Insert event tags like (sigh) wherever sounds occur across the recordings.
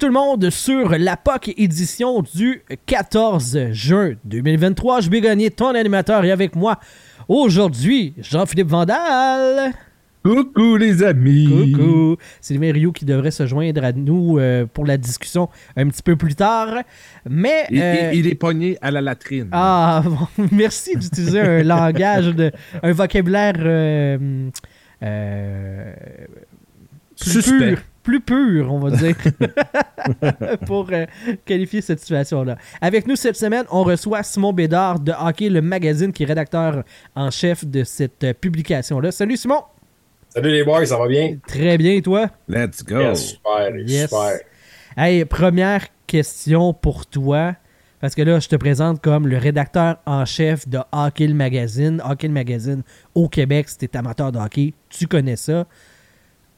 Tout le monde sur la POC édition du 14 juin 2023. Je vais gagner ton animateur et avec moi aujourd'hui, Jean-Philippe Vandal. Coucou les amis! Coucou! Sylvain Rio qui devrait se joindre à nous euh, pour la discussion un petit peu plus tard. Mais. Il, euh, il- il est pogné à la latrine. Ah, (laughs) bon, merci d'utiliser un langage, de, un vocabulaire euh, euh, plus Suspect. pur, plus pur, on va dire, (laughs) pour euh, qualifier cette situation-là. Avec nous cette semaine, on reçoit Simon Bédard de Hockey, le magazine, qui est rédacteur en chef de cette euh, publication-là. Salut Simon! Salut les boys, ça va bien? Très bien, et toi? Let's go! Yes, super, Yes. super. Hey, première question pour toi. Parce que là, je te présente comme le rédacteur en chef de Hockey le Magazine. Hockey le Magazine au Québec, si t'es amateur de hockey, tu connais ça.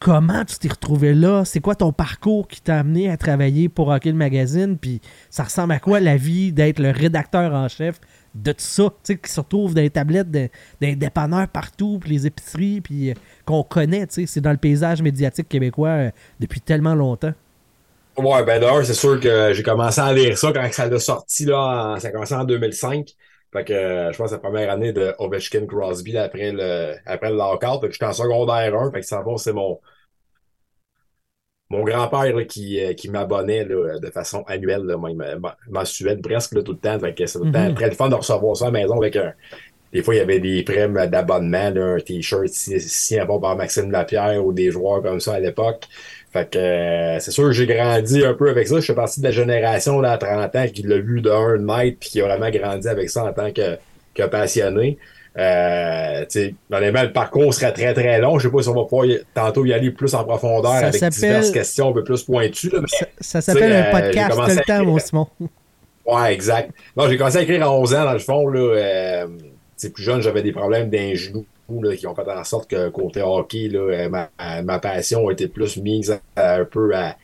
Comment tu t'es retrouvé là? C'est quoi ton parcours qui t'a amené à travailler pour Hockey le Magazine? Puis ça ressemble à quoi la vie d'être le rédacteur en chef de tout ça? Tu sais, qui se retrouve dans les tablettes des dépanneurs partout, puis les épiceries, puis euh, qu'on connaît, tu sais. C'est dans le paysage médiatique québécois euh, depuis tellement longtemps. Ouais, ben d'ailleurs, c'est sûr que j'ai commencé à lire ça quand ça l'a sorti, là, ça a commencé en 2005. Fait que euh, je pense que la première année de Ovechkin Crosby après le après le. Fait que j'étais en secondaire 1. Fait que ça va, c'est mon mon grand-père qui, euh, qui m'abonnait de façon annuelle, là, euh, mensuelle presque là, tout le temps. Temps Mhm. très le fun de recevoir ça à la maison avec un. Des fois, il y avait des primes d'abonnement, un t-shirt si, bon par Maxime Lapierre ou des joueurs comme ça à l'époque. Fait que euh, c'est sûr que j'ai grandi un peu avec ça. Je fais partie de la génération là, à 30 ans qui l'a vu de un mètre puis qui a vraiment grandi avec ça en tant que, que passionné. Euh, honnêtement, le parcours serait très très long. Je sais pas si on va pouvoir y- tantôt y aller plus en profondeur Ça avec diverses questions un peu plus pointues. Là, mais Ça, ça s'appelle un euh, podcast, commencé le temps, mon. Simon. Ouais, exact. Non, j'ai commencé à écrire à 11 ans, dans le fond, là. Euh, plus jeune, j'avais des problèmes d'un genou, là, qui ont fait en sorte que côté hockey, là, euh, ma, ma passion a été plus mise à- un peu à,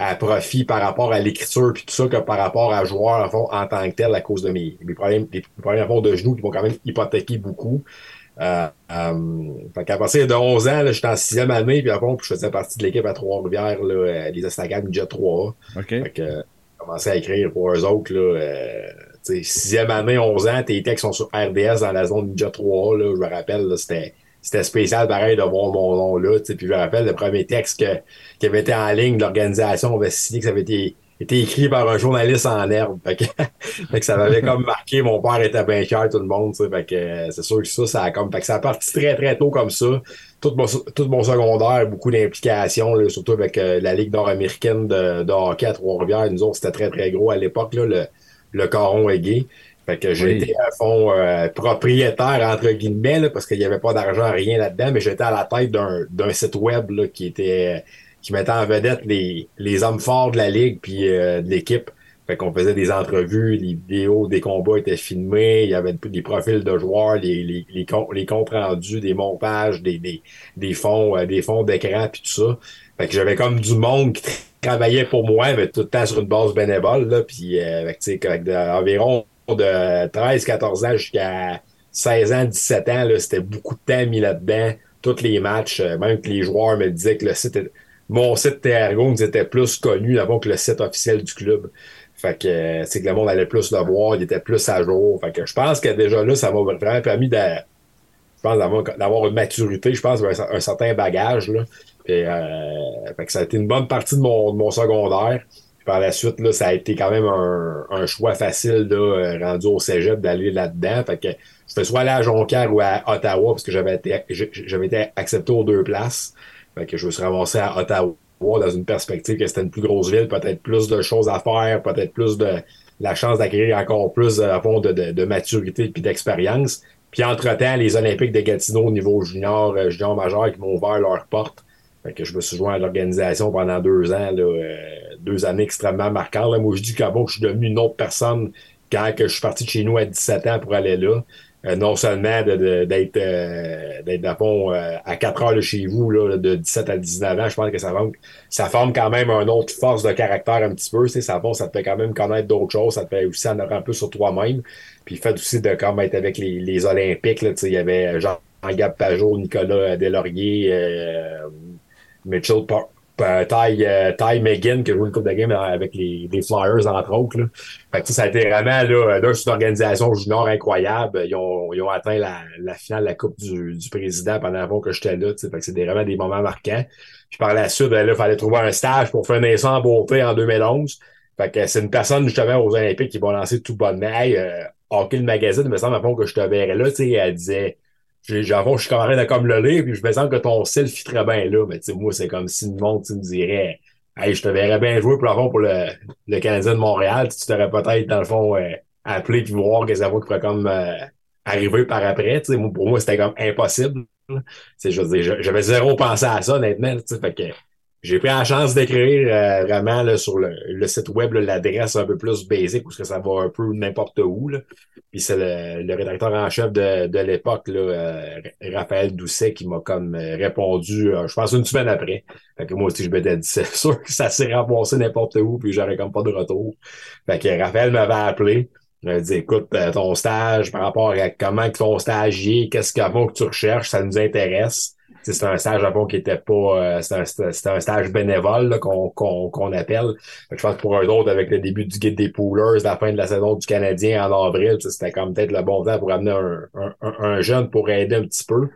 à profit par rapport à l'écriture puis tout ça que par rapport à joueur en, fond, en tant que tel à cause de mes, mes problèmes, les problèmes fond, de genoux qui m'ont quand même hypothéqué beaucoup. Euh, euh, fait qu'à partir de 11 ans, là, j'étais en sixième année, puis après, je faisais partie de l'équipe à Trois-Rivières, là, euh, les Estacades Midget 3A. OK. Fait que, euh, j'ai commencé à écrire pour eux autres, là, euh, sixième année, 11 ans, tes textes sont sur RDS dans la zone Ninja 3, là, je me rappelle, c'était, c'était spécial pareil de voir mon nom là, puis je me rappelle le premier texte que, qui avait été en ligne, l'organisation avait signé que ça avait été, écrit par un journaliste en herbe. Fait que, (laughs) fait que ça m'avait comme marqué, mon père était bien cher, tout le monde, fait que euh, c'est sûr que ça, ça a comme, fait que ça a parti très très tôt comme ça. Tout mon, tout mon secondaire, beaucoup d'implications, surtout avec euh, la Ligue nord-américaine de, de hockey à Trois-Rivières. Nous autres, c'était très, très gros à l'époque, le, le caron aigué. Fait que j'ai Oui. été à fond euh, propriétaire, entre guillemets, là, parce qu'il n'y avait pas d'argent, rien là-dedans, mais j'étais à la tête d'un site web là, qui était qui mettait en vedette les, les hommes forts de la Ligue puis euh, de l'équipe. Fait qu'on faisait des entrevues, les vidéos des combats étaient filmés, il y avait des profils de joueurs, les, les, les, comptes, les comptes rendus, des montages, des, des, des fonds, euh, des fonds d'écran puis tout ça. Fait que j'avais comme du monde qui travaillait pour moi, mais tout le temps sur une base bénévole, là, puis euh, avec de- environ de 13, 14 ans jusqu'à 16 ans, 17 ans, c'était beaucoup de temps mis là-dedans, tous les matchs, euh, même que les joueurs me disaient que le site, mon site Tergoons était plus connu avant que le site officiel du club. Fait que euh, c'est que le monde allait plus le voir, il était plus à jour. Je pense que déjà là, ça m'a vraiment permis d'avoir, une maturité, je pense, un, un certain bagage. Euh, ça a été une bonne partie de mon secondaire. Par la suite, ça a été quand même un, choix facile euh, rendu au cégep d'aller là-dedans. Fait que je fais soit aller à Jonquière ou à Ottawa parce que j'avais été, accepté aux deux places. Fait que je me suis ramassé à Ottawa dans une perspective que c'était une plus grosse ville, peut-être plus de choses à faire, peut-être plus de la chance d'acquérir encore plus de, de maturité puis d'expérience. Puis entre-temps, les Olympiques de Gatineau au niveau junior, euh, junior majeur qui m'ont ouvert leurs portes. Fait que je me suis joint à l'organisation pendant deux ans, là, euh, deux années extrêmement marquantes. Là. Moi, je dis qu'à bon, je suis devenu une autre personne quand je suis parti de chez nous à 17 ans pour aller là. Euh, non seulement d'être euh, d'être euh, à 4 heures de chez vous, là, de 17 à 19 ans, je pense que ça forme, ça forme quand même une autre force de caractère un petit peu. Ça, ça te fait quand même connaître d'autres choses, ça te fait aussi en apprendre un peu sur toi-même. Puis le fait aussi de comme être avec les, les Olympiques, il y avait Jean-Gab Pajot, Nicolas Delaurier, euh, Mitchell euh, Ty, euh, Ty Megan qui a joué une coupe de game avec les, Flyers, entre autres. Là. Fait que, ça a été vraiment là, là une organisation junior incroyable. Ils ont, ils ont atteint la, la finale de la Coupe du, du Président pendant avant que j'étais là. Fait que c'est vraiment des moments marquants. Puis par la suite, ben, il fallait trouver un stage pour faire ça en beauté en 2011. Fait que c'est une personne justement aux Olympiques qui va lancer tout bonnement. Hey, euh, Hockey le magazine, il me semble avant que je te verrais là, elle disait J'avoue, je suis quand même comme le lire, puis je me sens que ton style fit très bien là. Mais moi, c'est comme si le monde me dirait Hey, je te verrais bien jouer pour, le pour le, le Canadien de Montréal. Tu t'aurais peut-être, dans le fond, euh, appelé puis voir que ça qui pourrait comme euh, arriver par après. Pour moi, c'était comme impossible. Je veux dire, j'avais zéro pensé à ça, honnêtement. Fait que j'ai pris la chance d'écrire euh, vraiment là, sur le, le site web l'adresse un peu plus basique parce que ça va un peu n'importe où. Là. Puis c'est le, le, rédacteur en chef de, de l'époque, euh, Raphaël Doucet, qui m'a comme euh, répondu, je pense une semaine après. Fait que moi aussi, je m'étais dit, (laughs) c'est sûr que ça s'est ramassé n'importe où, puis j'aurais comme pas de retour. Fait que Raphaël m'avait appelé. Il m'a dit, écoute, ton stage, par rapport à comment ton est, qu'est-ce qu'avant que tu recherches, ça nous intéresse c'est un stage à fond qui était pas euh, c'était un, stage bénévole qu'on qu'on appelle. Je pense que pour eux autres avec le début du guide des poolers la fin de la saison du Canadien en avril c'était comme peut-être le bon temps pour amener un, un, un, jeune pour aider un petit peu.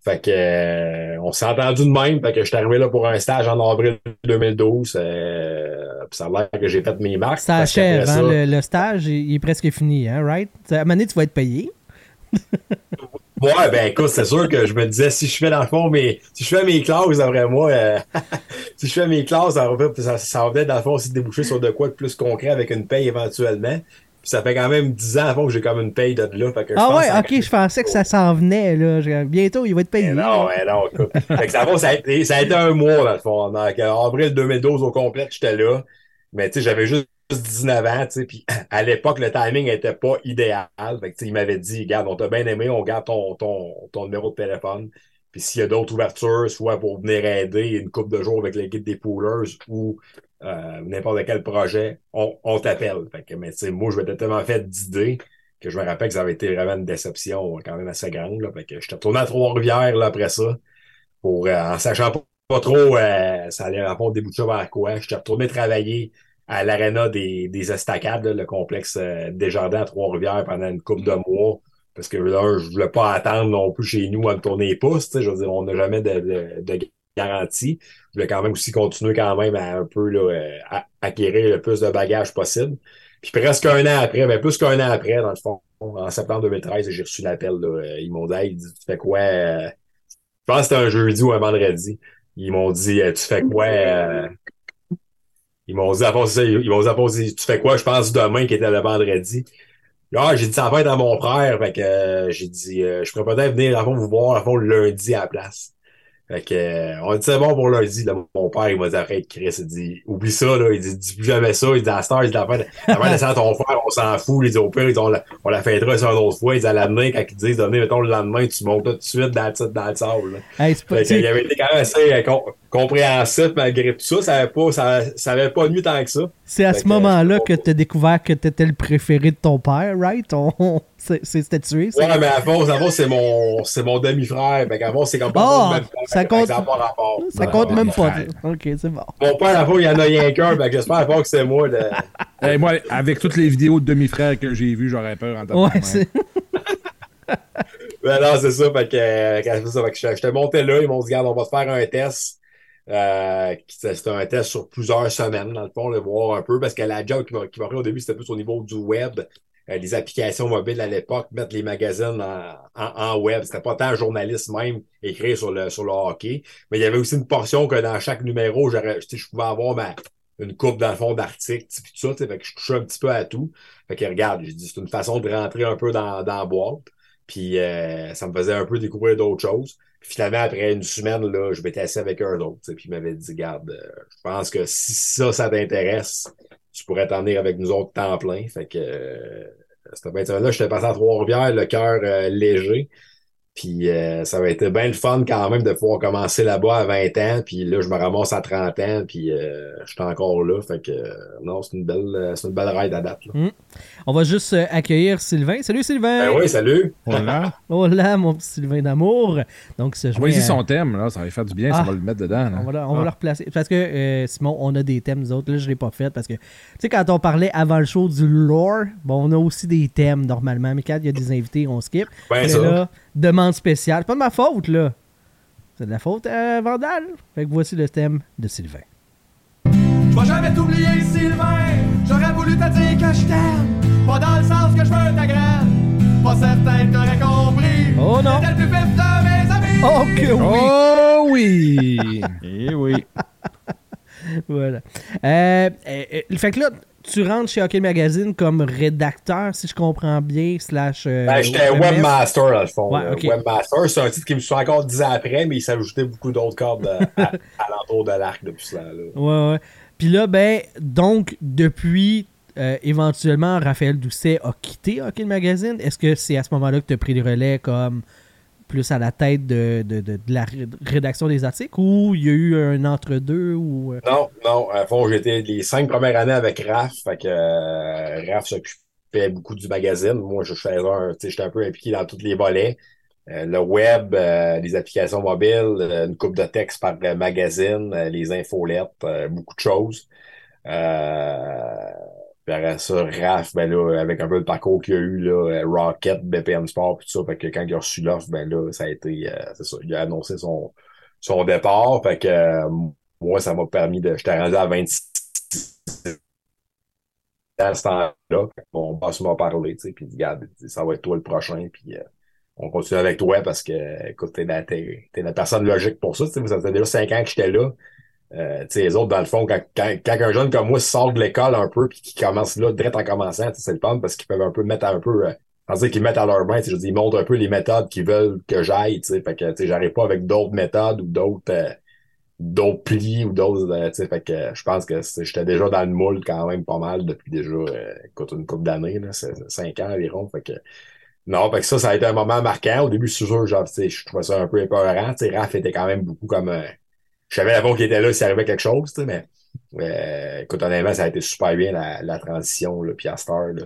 Fait que euh, on s'est entendu de même. Fait que je suis arrivé là pour un stage en avril 2012 euh, ça a l'air que j'ai fait mes marques ça achève hein, le, le, stage il est presque fini hein right? À un moment donné tu vas être payé (laughs) Ouais, ben écoute, c'est sûr que je me disais, si je fais dans le fond, mais si je fais mes classes, après moi, euh, (laughs) si je fais mes classes, ça va, ça, ça va peut-être dans le fond aussi déboucher sur de quoi de plus concret avec une paye éventuellement. Puis ça fait quand même 10 ans avant que j'ai comme une paye de là. Fait que ah ouais, ok, je pensais que ça s'en venait. Là. Bientôt, il va être payé. non, mais non, écoute. fait que ça, ça, a été, ça a été un mois dans le fond. En avril 2012 au complet, j'étais là. Mais tu sais, j'avais juste 19 ans, tu sais, puis (clears throat) à l'époque, le timing n'était pas idéal. Fait que, il m'avait dit, regarde, on t'a bien aimé, on garde ton, ton, ton numéro de téléphone. Puis s'il y a d'autres ouvertures, soit pour venir aider une couple de jours avec l'équipe des poolers ou euh, n'importe quel projet, on, on t'appelle. Fait que, mais tu sais, moi, je m'étais tellement fait d'idées que je me rappelle que ça avait été vraiment une déception quand même assez grande. Là. Fait que retourné à Trois-Rivières après ça, pour euh, en sachant pas, trop euh, ça allait répondre déboucher vers quoi. J'étais retourné travailler à l'aréna des, des Estacades, le complexe euh, Desjardins à Trois-Rivières pendant une couple de mois. Parce que là, je voulais pas attendre non plus chez nous à me tourner les pouces. Je veux dire, on n'a jamais de, de, garantie. Je voulais quand même aussi continuer quand même à un peu là, euh, à, acquérir le plus de bagages possible. Puis presque un an après, mais plus qu'un an après, dans le fond, en septembre 2013, j'ai reçu l'appel. Euh, ils m'ont dit hey, tu fais quoi? Je pense que c'était un jeudi ou un vendredi. Ils m'ont dit Tu fais quoi? Ils m'ont dit, à ça, ils m'ont tu fais quoi? Je pense demain, qui était le vendredi? Ah, j'ai dit, ça va être à mon frère. Fait que, euh, j'ai dit, euh, je pourrais peut-être venir, à fond, vous voir, à fond, lundi à la place. Fait que, euh, on dit, c'est bon pour lundi. Là, mon père, il m'a dit, arrête, Chris. Il dit, oublie ça, là. Il dit, dis plus jamais ça. Il dit, à Star, il dit, la fin, (laughs) de ton frère, on s'en fout. Il dit, au pire, on la, on la fêtera ça une autre fois. Il dit, à l'année, quand ils disent, donnez, mettons, le lendemain, tu montes tout de suite dans le, dans le sable, Hey, pas, il avait été quand même assez euh, compréhensif malgré tout ça. Ça avait pas, ça, ça avait pas nuit tant que ça. C'est à ce moment-là que tu as découvert que tu étais le préféré de ton père, right? On... C'était tué, ça? Ouais, mais à fond, à fond c'est mon, mon demi-frère. Fait qu'à fond, c'est comme pas oh, même ça compte, ça, rapport. Ça compte même pas. Ok, c'est bon. Mon père, à fond, il y en a rien qu'un. Fait que j'espère fond que c'est moi. De... (laughs) hey, moi, avec toutes les vidéos de demi-frère que j'ai vues, j'aurais peur en tant Ouais, c'est. (laughs) ben non, c'est ça. Fait que, euh, ça, fait que je, te montais là. Ils m'ont dit, regarde, on va te faire un test. Euh, c'était un test sur plusieurs semaines, dans le fond, le voir un peu, parce que la job qui m'a pris au début, c'était plus au niveau du web, euh, les applications mobiles à l'époque, mettre les magazines en, en, web. C'était pas tant journaliste même écrit sur le, sur le hockey, mais il y avait aussi une portion que dans chaque numéro, je pouvais avoir ma, une coupe dans le fond d'articles, puis tout ça, fait que je touchais un petit peu à tout. Fait que regarde, j'ai dit, c'est une façon de rentrer un peu dans, dans la boîte. Puis euh, ça me faisait un peu découvrir d'autres choses. Finalement, après une semaine, là, je m'étais assis avec un autre. Puis il m'avait dit, garde, euh, je pense que si ça, ça t'intéresse, tu pourrais t'en venir avec nous autres temps plein. Fait que euh, c'était bien là, j'étais passé à Trois-Rivières, le cœur léger. Puis euh, ça va être bien le fun quand même de pouvoir commencer là-bas à 20 ans. Puis là, je me ramasse à 30 ans. Puis euh, je suis encore là. Fait que euh, non, c'est une belle c'est une belle ride à date. là. Mm. On va juste accueillir Sylvain. Salut Sylvain! Ben oui, salut! Voilà. (laughs) Oh là, mon petit Sylvain d'amour. Donc, ce Choisis euh, son thème, là. Ça va lui faire du bien. Ah. Ça va le mettre dedans. là. On va, le, on va Ah. le replacer. Parce que, euh, Simon, on a des thèmes, nous autres. Là, je ne l'ai pas fait. Parce que, tu sais, quand on parlait avant le show du lore, bon, on a aussi des thèmes normalement. Mais quand il y a des invités, on skip. Ben mais ça. là, demande spéciale. C'est pas de ma faute, là. C'est de la faute à Vandal. Fait que voici le thème de Sylvain. Je vais jamais t'oublier, Sylvain. J'aurais voulu te dire que je t'aime. Pas dans le sens que je veux ta graine. Pas certain que t'aurais compris. Oh non. T'es le plus vif de mes amis. Oh que oui! Oh oui! (laughs) Eh oui. Voilà. Euh, euh, euh, fait que là, tu rentres chez Hockey Magazine comme rédacteur, si je comprends bien, slash... euh, Ben, j'étais webmaster. dans le fond. Ouais. Webmaster, c'est un titre qui me suit encore dix ans après, mais il s'ajoutait beaucoup d'autres cordes à, à l'entour de l'arc depuis cela. (laughs) Ouais, ouais. Puis là, ben, donc, depuis, euh, éventuellement, Raphaël Doucet a quitté Hockey Magazine. Est-ce que c'est à ce moment-là que tu as pris le relais comme plus à la tête de, de, de- de la ré- rédaction des articles ou il y a eu un entre-deux ou... euh, Non, non. À fond, j'étais les cinq premières années avec Raph. Fait que euh, Raph s'occupait beaucoup du magazine. Moi, je faisais un, j'étais un peu impliqué dans tous les volets. Euh, le web, les applications mobiles, une coupe de texte par magazine, les infolettes, beaucoup de choses. Euh, puis après ça, Raph, ben là, avec un peu le parcours qu'il y a eu, là, euh, Rocket, BPM Sport, tout ça, fait que quand il a reçu l'offre, ben là, ça a été, euh, c'est ça, il a annoncé son, son départ, fait que euh, moi, ça m'a permis de, j'étais rendu à 26 à ce temps-là, mon boss m'a parlé, tu sais, puis regarde, ça va être toi le prochain, puis euh, on continue avec toi parce que, écoute, t'es la, t'es, la personne logique pour ça, tu sais, ça faisait déjà cinq ans que j'étais là, euh, les autres, dans le fond, quand, quand, quand un jeune comme moi sort de l'école un peu puis qui commence là, direct en commençant, c'est le fun parce qu'ils peuvent un peu mettre un peu, euh, c'est-à-dire qu'ils mettent à leur main, je dis, ils montrent un peu les méthodes qu'ils veulent que j'aille, tu fait que, j'arrive pas avec d'autres méthodes ou d'autres, euh, d'autres plis ou d'autres, euh, fait que euh, je pense que c'est- j'étais déjà dans le moule quand même pas mal depuis déjà, euh, écoute, une couple d'années, là, c'est c'est cinq ans environ, fait que, non, fait que ça, ça a été un moment marquant. Au début, c'est sûr, genre, je trouvais ça un peu épeurant, tu Raph était quand même beaucoup comme, euh, je savais avant qu'il était là s'il arrivait quelque chose, mais euh, écoute, honnêtement, ça a été super bien la, transition, là, puis à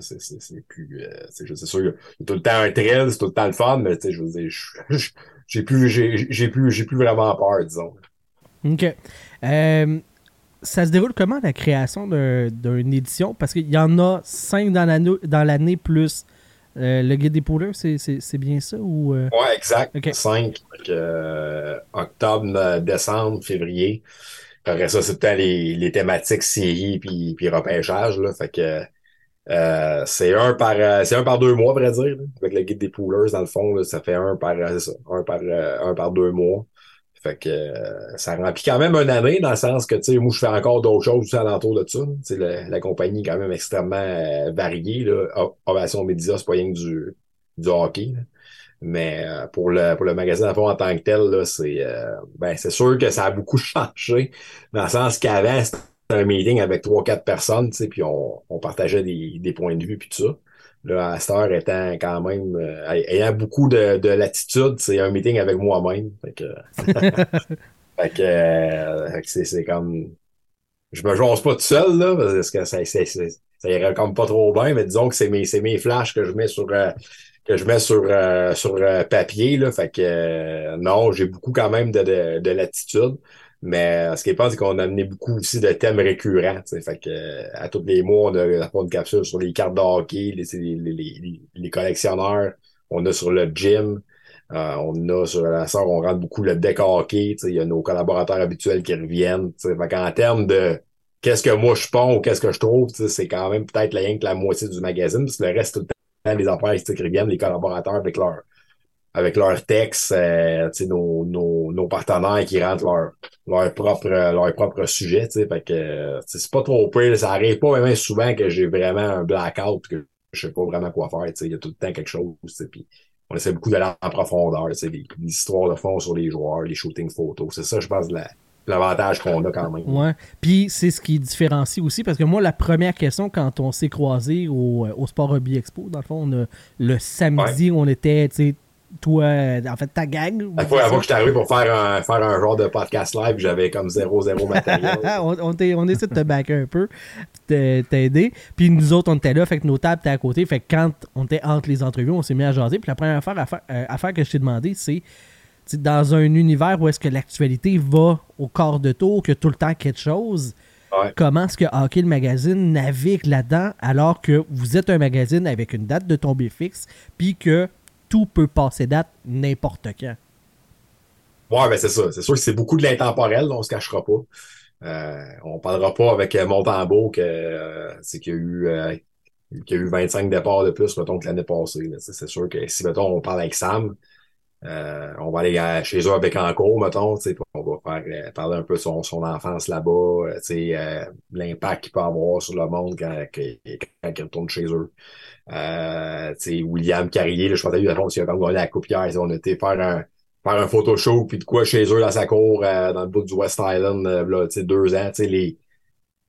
c'est, c'est, c'est plus, euh, c'est, c'est sûr, a tout le temps un thrill, c'est tout le temps le fun, mais je veux dire, j'ai plus, j'ai, j'ai plus, j'ai plus vraiment peur, disons. OK. Euh, ça se déroule comment la création d'un- d'une édition? Parce qu'il y en a cinq dans dans l'année plus euh, le guide des pouleurs, c'est, bien ça? Ou, euh? Ouais, exact. Ok. 5, fait que, euh, octobre, décembre, février. Après ça, c'est temps les, les thématiques séries puis, puis repêchage, là. Fait que c'est un par c'est un par deux mois, à vrai dire. là. Avec le guide des poolers, dans le fond, là, ça fait un par ça, un par un par deux mois. Fait que euh, ça remplit quand même une année, dans le sens que tu sais, moi je fais encore d'autres choses alentour de ça. Tu la compagnie est quand même extrêmement euh, variée. Là. Ovation Média, c'est pas rien que du, du hockey. là. Mais euh, pour le pour le fond en tant que tel, là, c'est euh, ben c'est sûr que ça a beaucoup (laughs) changé. Dans le sens qu'avant, c'était un meeting avec trois, quatre personnes, tu sais, puis on, on partageait des, des points de vue puis tout ça. Cette heure étant quand même euh, ayant beaucoup de, de latitude, c'est un meeting avec moi-même. Fait que, (laughs) fait que, euh, fait que c'est, c'est comme je me jase pas tout seul, là, parce que ça, ça, ça, ça irait comme pas trop bien, mais disons que c'est mes, c'est mes flashs que je mets sur euh, que je mets sur euh, sur euh, papier, là. Fait que non, j'ai beaucoup quand même de, de, de latitude. Mais ce qui est pas, c'est qu'on a amené beaucoup aussi de thèmes récurrents. Fait que à tous les mois, on a une capsule sur les cartes de hockey, les, les, les, les, collectionneurs, on a sur le gym. Euh, on a sur la sort, on rentre beaucoup le deck hockey. Il y a nos collaborateurs habituels qui reviennent. Fait qu'en termes de qu'est-ce que moi je pense ou qu'est-ce que je trouve, c'est quand même peut-être rien que la moitié du magazine, parce le reste, tout le temps, les affaires qui reviennent, les collaborateurs avec leur avec leurs textes, euh, tu sais, nos, nos, nos partenaires qui rentrent leur, leur propre leur propre sujet, tu sais, fait que euh, c'est pas trop pire, ça arrive pas vraiment souvent que j'ai vraiment un blackout que je sais pas vraiment quoi faire, tu sais, il y a tout le temps quelque chose, puis on essaie beaucoup d'aller en profondeur, les, les histoires de fond sur les joueurs, les shootings photos, c'est ça, je pense, la- l'avantage qu'on a quand même. Ouais. Puis c'est ce qui différencie aussi, parce que moi, la première question, quand on s'est croisés au, euh, au Sport Hobby Expo, dans le fond, on a- le samedi, on était, tu sais, toi, en fait, ta gang. La fois avant que je suis arrivé pour faire un, faire un genre de podcast live, j'avais comme zéro, zéro matériel. (laughs) on, on, on essaie de te backer un peu, t'aider. Puis nous autres, on était là, fait que nos tables étaient à côté. Fait que quand on était entre les entrevues, on s'est mis à jaser. Puis la première affaire, affaire, euh, affaire que je t'ai demandé, c'est dans un univers où est-ce que l'actualité va au quart de tour, que tout le temps quelque chose, Ouais. comment est-ce que Hockey le magazine navigue là-dedans alors que vous êtes un magazine avec une date de tombée fixe, puis que tout peut passer date n'importe quand. Ouais, ben c'est ça. C'est sûr que c'est beaucoup de l'intemporel, on se cachera pas. Euh, on parlera pas avec euh, Montembeau que euh, c'est qu'il y a eu euh, qu'il y a eu 25 départs de plus, mettons, que l'année passée. C'est sûr que si mettons, on parle avec Sam, euh, on va aller à- chez eux avec Encore, mettons, on va faire euh, parler un peu de son, son enfance là-bas, euh, euh, l'impact qu'il peut avoir sur le monde quand, quand, quand il retourne chez eux. Euh, William Carrier, là, je pense que fond, s'il a comme gagné la coupe hier, on été faire un faire un photo show puis de quoi chez eux dans sa cour euh, dans le bout du West Island là, deux ans les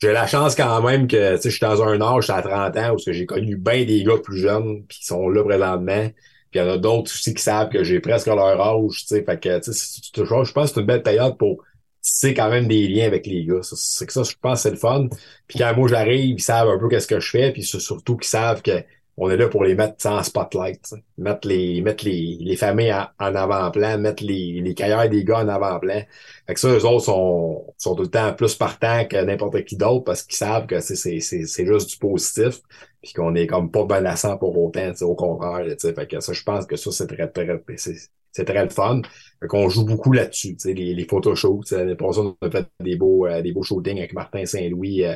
j'ai la chance quand même que je suis dans un âge à 30 ans où j'ai connu bien des gars plus jeunes puis qui sont là présentement puis il y en a d'autres aussi qui savent que j'ai presque leur âge tu sais. Fait que tu sais toujours- je pense que c'est une belle période pour tisser quand même des liens avec les gars. C'est que ça je pense c'est le fun. Puis quand moi j'arrive ils savent un peu qu'est-ce que je fais. Puis surtout qu'ils savent que on est là pour les mettre en spotlight, mettre les mettre les, les familles en, avant-plan, mettre les, les carrières des gars en avant-plan. Fait que ça, eux autres sont, sont tout le temps plus partants que n'importe qui d'autre parce qu'ils savent que c'est, c'est, c'est, juste du positif puis qu'on est comme pas menaçant pour autant, au contraire. tu sais. Fait que ça, je pense que ça, c'est très, très, c'est, c'est très le fun. Fait qu'on joue beaucoup là-dessus, les, les photoshoots. L'année passée, on a fait des beaux, euh, des beaux shootings avec Martin Saint-Louis euh,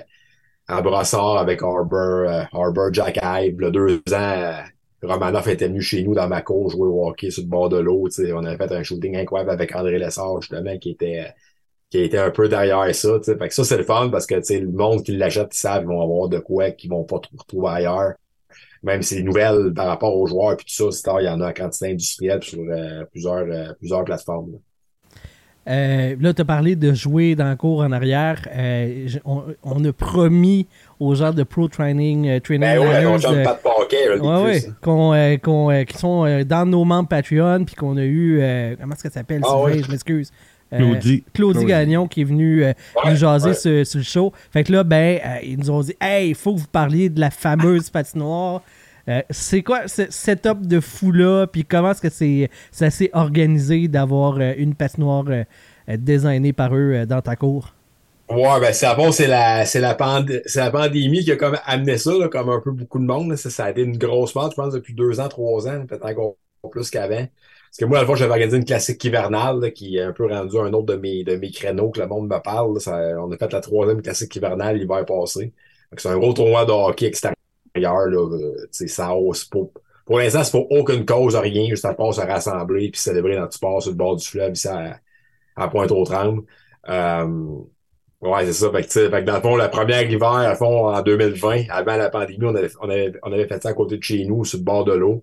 à Brossard avec Harbour, euh, Harbour Jack Ive, là, deux ans. euh, Romanoff était venu chez nous dans ma cour jouer au hockey sur le bord de l'eau. On avait fait un shooting incroyable avec André Lessard, justement, qui était qui était un peu derrière ça. Fait que ça, c'est le fun parce que le monde qui l'achète, ils savent qu'ils vont avoir de quoi qu'ils vont pas trou- retrouver ailleurs. Même si les nouvelles par rapport aux joueurs puis tout ça, il y en a en quantité industrielle sur euh, plusieurs, euh, plusieurs plateformes. là. Euh, là, tu as parlé de jouer dans le cours en arrière. Euh, on, on a promis aux gens de Pro Training, euh, Training Ben ouais, on de paquet, là, ouais, ouais, euh, euh, sont euh, dans nos membres Patreon, puis qu'on a eu, euh, comment est-ce qu'elle s'appelle, Ah je m'excuse. Euh, Claudie. Claudie Claudie. Gagnon qui est venue euh, Ouais, nous jaser ouais. sur, sur le show. Fait que là, ben, euh, ils nous ont dit Hey, il faut que vous parliez de la fameuse patinoire. Euh, c'est quoi ce setup de fou-là? Puis comment est-ce que c'est, s'est organisé d'avoir euh, une patinoire euh, euh, designée par eux dans ta cour? Ouais, ben c'est la c'est la, la pandémie qui a comme amené ça, comme un peu beaucoup de monde. Ça, a été une grosse mode, je pense, depuis deux ans, trois ans, peut-être encore plus qu'avant. Parce que moi, à la fois, j'avais organisé une classique hivernale qui est un peu rendu un autre de mes, de mes créneaux que le monde me parle. on a fait la troisième classique hivernale l'hiver passé. C'est un gros tournoi de hockey extérieur. Euh, ça hausse pas. Pour l'instant, c'est pour aucune cause, rien, juste à part se rassembler puis célébrer dans du sport sur le bord du fleuve ici à, à Pointe-aux-Trembles. Euh, Ouais, c'est ça. Fait que, dans le fond, la première hiver, à fond, en 2020, avant la pandémie, on avait, on avait, fait ça à côté de chez nous, sur le bord de l'eau.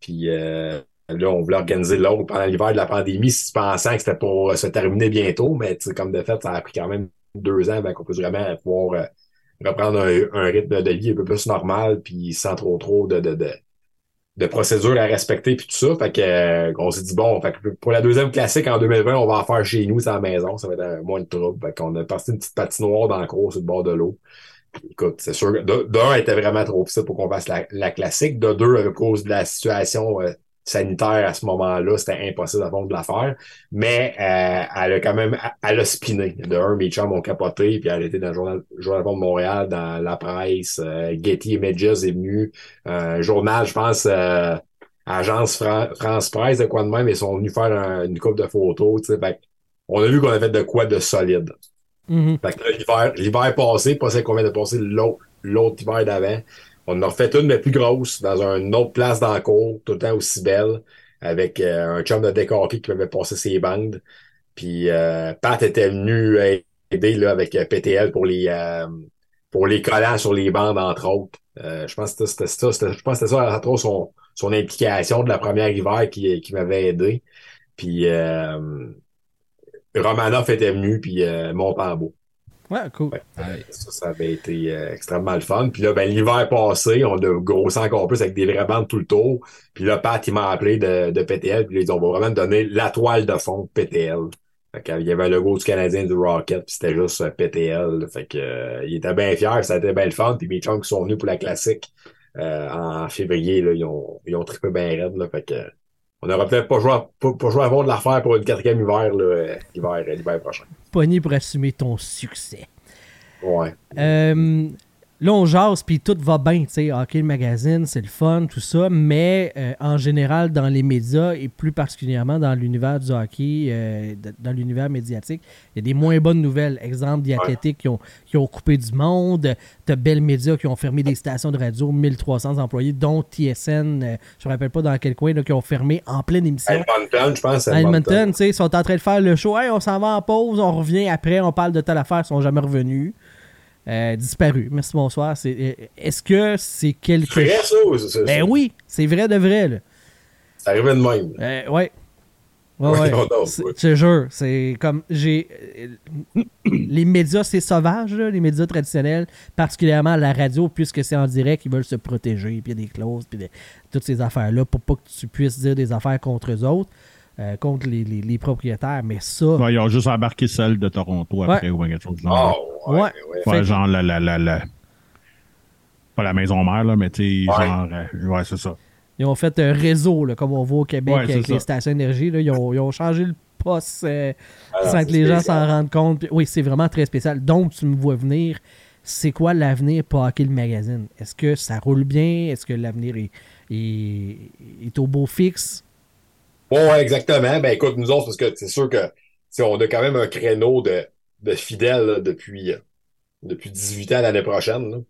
Puis euh, là, on voulait organiser l'autre pendant l'hiver de la pandémie, pensant que c'était pour se terminer bientôt, mais comme de fait, ça a pris quand même deux ans qu'on puisse vraiment pouvoir euh, reprendre un, un rythme de vie un peu plus normal, puis sans trop trop de, de, de, de procédures à respecter puis tout ça. Fait que euh, on s'est dit bon, fait que pour la deuxième classique en 2020, on va en faire chez nous, à la maison, ça va être moins de trouble. Fait qu'on a passé une petite patinoire dans le cours sur le bord de l'eau. Écoute, c'est sûr d'un, était vraiment trop petite pour qu'on fasse la, la classique. De deux, à cause de la situation euh, sanitaire à ce moment-là, c'était impossible à fond de la faire. Mais euh, elle a quand même, elle a spiné. De un, mes chums ont capoté, puis elle était dans le journal, journal de Montréal, dans la presse. euh, Getty Images est venu. Un journal, je pense, euh, Agence Fran- France Presse, de quoi de même, ils sont venus faire un- une coupe de photos. tu sais. Fait on a vu qu'on avait de quoi de solide. Fait que là, l'hiver, passé, pas celle qu'on vient de passer l'autre hiver d'avant. On en refait une, mais plus grosse, dans une autre place dans tout le temps aussi belle, avec euh, un chum de décoré qui m'avait passé ses bandes. Puis euh, Pat était venu aider là, avec euh, PTL pour les euh, pour les collants sur les bandes, entre autres. Euh, je pense que c'était ça. Je pense que c'était ça, son, son implication de la première hiver qui, qui m'avait aidé. Puis Romanoff était venu, puis euh. Ouais, cool. Ouais, ça, ça avait été euh, extrêmement le fun. Puis là, ben, l'hiver passé, on a grossi encore plus avec des vraies bandes tout le tour. Puis là, Pat, il m'a appelé de, de PTL. Puis là, ils ont vraiment donné la toile de fond de PTL. Fait qu'il y avait le logo du Canadien du Rocket, puis c'était juste euh, PTL. Fait que euh, il était bien fier, ça a été bien le fun. Puis mes chums qui sont venus pour la classique euh, en février, là, ils ont, ils ont trippé bien raide. Là, fait que on aurait peut-être pas joué, à, pas, pas joué avant de la faire pour une quatrième hiver, euh, l'hiver, l'hiver prochain. Pogné pour assumer ton succès. Ouais. Euh, là, on jase, puis tout va bien, tu sais, Hockey Magazine, c'est le fun, tout ça, mais euh, en général, dans les médias, et plus particulièrement dans l'univers du hockey, euh, dans l'univers médiatique, il y a des moins bonnes nouvelles. Exemple, des athlétiques qui ont, qui ont coupé du monde, de belles médias qui ont fermé des stations de radio, 1300 employés, dont TSN, euh, je me rappelle pas dans quel coin, là, qui ont fermé en pleine émission. Edmonton, je pense. Edmonton, tu sais, ils sont en train de faire le show. Hey, on s'en va en pause, on revient après, on parle de telle affaire, ils sont jamais revenus. Euh, disparu. Merci, bonsoir. C'est, euh, est-ce que c'est quelque C'est vrai, ça? ou c'est- c'est- Ben oui, c'est vrai de vrai, là. Ça arrivait de même. Euh, ouais. Ouais, (laughs) Ouais, ouais. non, non, C'est- ouais. Je te jure, c'est comme j'ai. euh, les médias, c'est sauvage, là, les médias traditionnels, particulièrement la radio, puisque c'est en direct, ils veulent se protéger, puis il y a des clauses, puis des- toutes ces affaires-là, pour pas que tu puisses dire des affaires contre eux autres, euh, contre les, les- les propriétaires. Mais ça. Ouais, ils ont juste embarqué celle de Toronto après Ouais. ou quelque chose du genre. Oh, ouais, Ouais. ouais. Ouais, fait- genre la, la, la, la- Pas la maison mère, là, mais tu sais, Ouais. genre. euh, ouais, c'est ça. Ils ont fait un réseau, là, comme on voit au Québec avec les stations énergie. Là, ils, ont, ils ont changé le poste euh, Ah, sans que les gens s'en rendent compte. Puis, oui, c'est vraiment très spécial. Donc, tu me vois venir. C'est quoi l'avenir pour Hockey le magazine? Est-ce que ça roule bien? Est-ce que l'avenir est, est, est au beau fixe? Ouais, exactement. Ben écoute, nous autres, parce que c'est sûr que on a quand même un créneau de, de fidèles là, depuis, euh, depuis 18 ans l'année prochaine.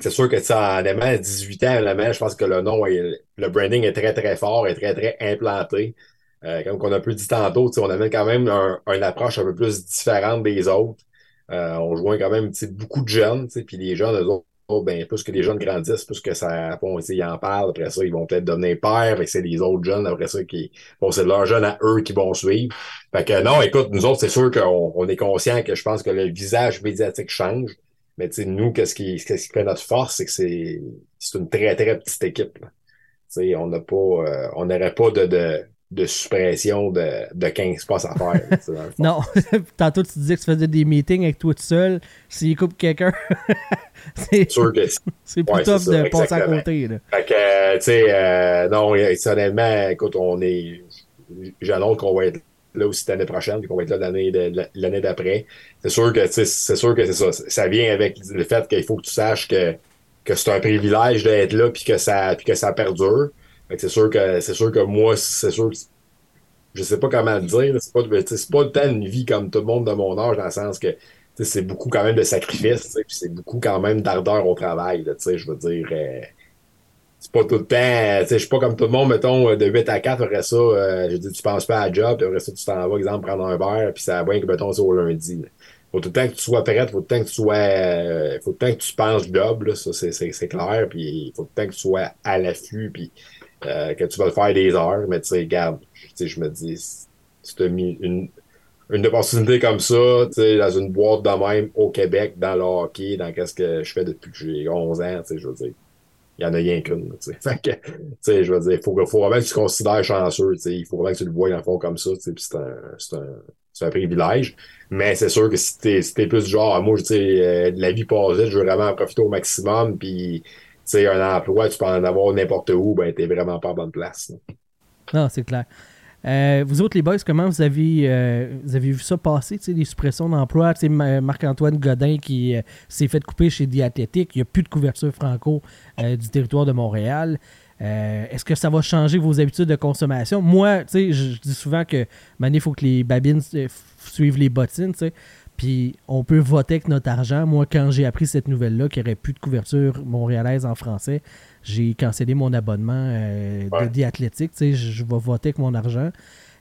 C'est sûr que sais, en aimant 18 ans, honnêtement, je pense que le nom est, le branding est très, très fort, est très, très implanté. Euh, comme on a un peu dit tantôt, on amène quand même un, une approche un peu plus différente des autres. Euh, on joint quand même beaucoup de jeunes, puis les jeunes, eux autres, ben, plus que les jeunes grandissent, plus que ça, bon, ils en parlent, après ça, ils vont peut-être devenir pères, et c'est les autres jeunes, après ça, qui, bon, c'est leurs jeunes à eux qui vont suivre. Fait que non, écoute, nous autres, c'est sûr qu'on on est conscient que je pense que le visage médiatique change. Mais tu sais, nous, qu'est-ce qui, qu'est-ce qui fait notre force, c'est que c'est, c'est une très, très petite équipe. Tu sais, on n'a pas, euh, on n'aurait pas de, de, de suppression de, de 15 passes à faire. Non. (laughs) Tantôt, tu disais que tu faisais des meetings avec toi tout seul. S'il coupe quelqu'un, (laughs) c'est sûr que c'est plus Ouais, c'est ça, de passer à côté. Là. Fait que, tu sais, euh, non, honnêtement, écoute, on est, j'annonce qu'on va être là aussi l'année prochaine, puis qu'on va être là l'année d'après. C'est sûr que, c'est sûr que c'est ça. Ça vient avec le fait qu'il faut que tu saches que, que c'est un privilège d'être là, puis que ça, puis que ça perdure. C'est sûr que, c'est sûr que moi, c'est sûr que je sais pas comment le dire, c'est pas, c'est pas temps une vie comme tout le monde de mon âge, dans le sens que, c'est beaucoup quand même de sacrifices, c'est beaucoup quand même d'ardeur au travail, je veux dire, euh, c'est pas tout le temps, euh, je suis pas comme tout le monde, mettons, euh, de 8 à 4, après ça, euh, je dis, tu penses pas à la job, puis après ça, tu t'en vas, exemple, prendre un verre, puis ça va bien que, mettons, c'est au lundi, là. Faut tout le temps que tu sois prête, faut tout le temps que tu sois, euh, faut tout le temps que tu penses job, là, ça, c'est clair, puis faut tout le temps que tu sois à l'affût, puis euh, que tu vas le faire des heures, mais tu sais, regarde, je me dis, tu as mis une, une opportunité comme ça, tu sais, dans une boîte de même au Québec, dans le hockey, dans qu'est-ce que je fais depuis que j'ai 11 ans, tu sais, je veux dire, il y en a rien qu'une, tu sais. (laughs) Fait que, tu sais, je veux dire, faut, faut vraiment que tu te considères chanceux, tu sais, il faut vraiment que tu le vois dans le fond comme ça, tu sais, puis c'est un, c'est un, c'est un privilège. Mais c'est sûr que si t'es, si t'es plus genre, ah, moi, tu sais, euh, la vie passée, je veux vraiment en profiter au maximum, puis, sais, un emploi, tu peux en avoir n'importe où, ben, t'es vraiment pas à bonne place. Non, c'est clair. Euh, vous autres, les boys, comment vous avez, euh, vous avez vu ça passer, les suppressions d'emploi? Tu sais, Ma- Marc-Antoine Godin qui euh, s'est fait couper chez Diathlétique. Il n'y a plus de couverture franco du territoire de Montréal. Est-ce que ça va changer vos habitudes de consommation? Moi, tu sais, je, dis souvent que, maintenant, il faut que les babines suivent les bottines, tu sais. Puis on peut voter avec notre argent. Moi, quand j'ai appris cette nouvelle-là, qu'il n'y aurait plus de couverture montréalaise en français, j'ai cancellé mon abonnement euh, Ouais. de sais, je, je vais voter avec mon argent.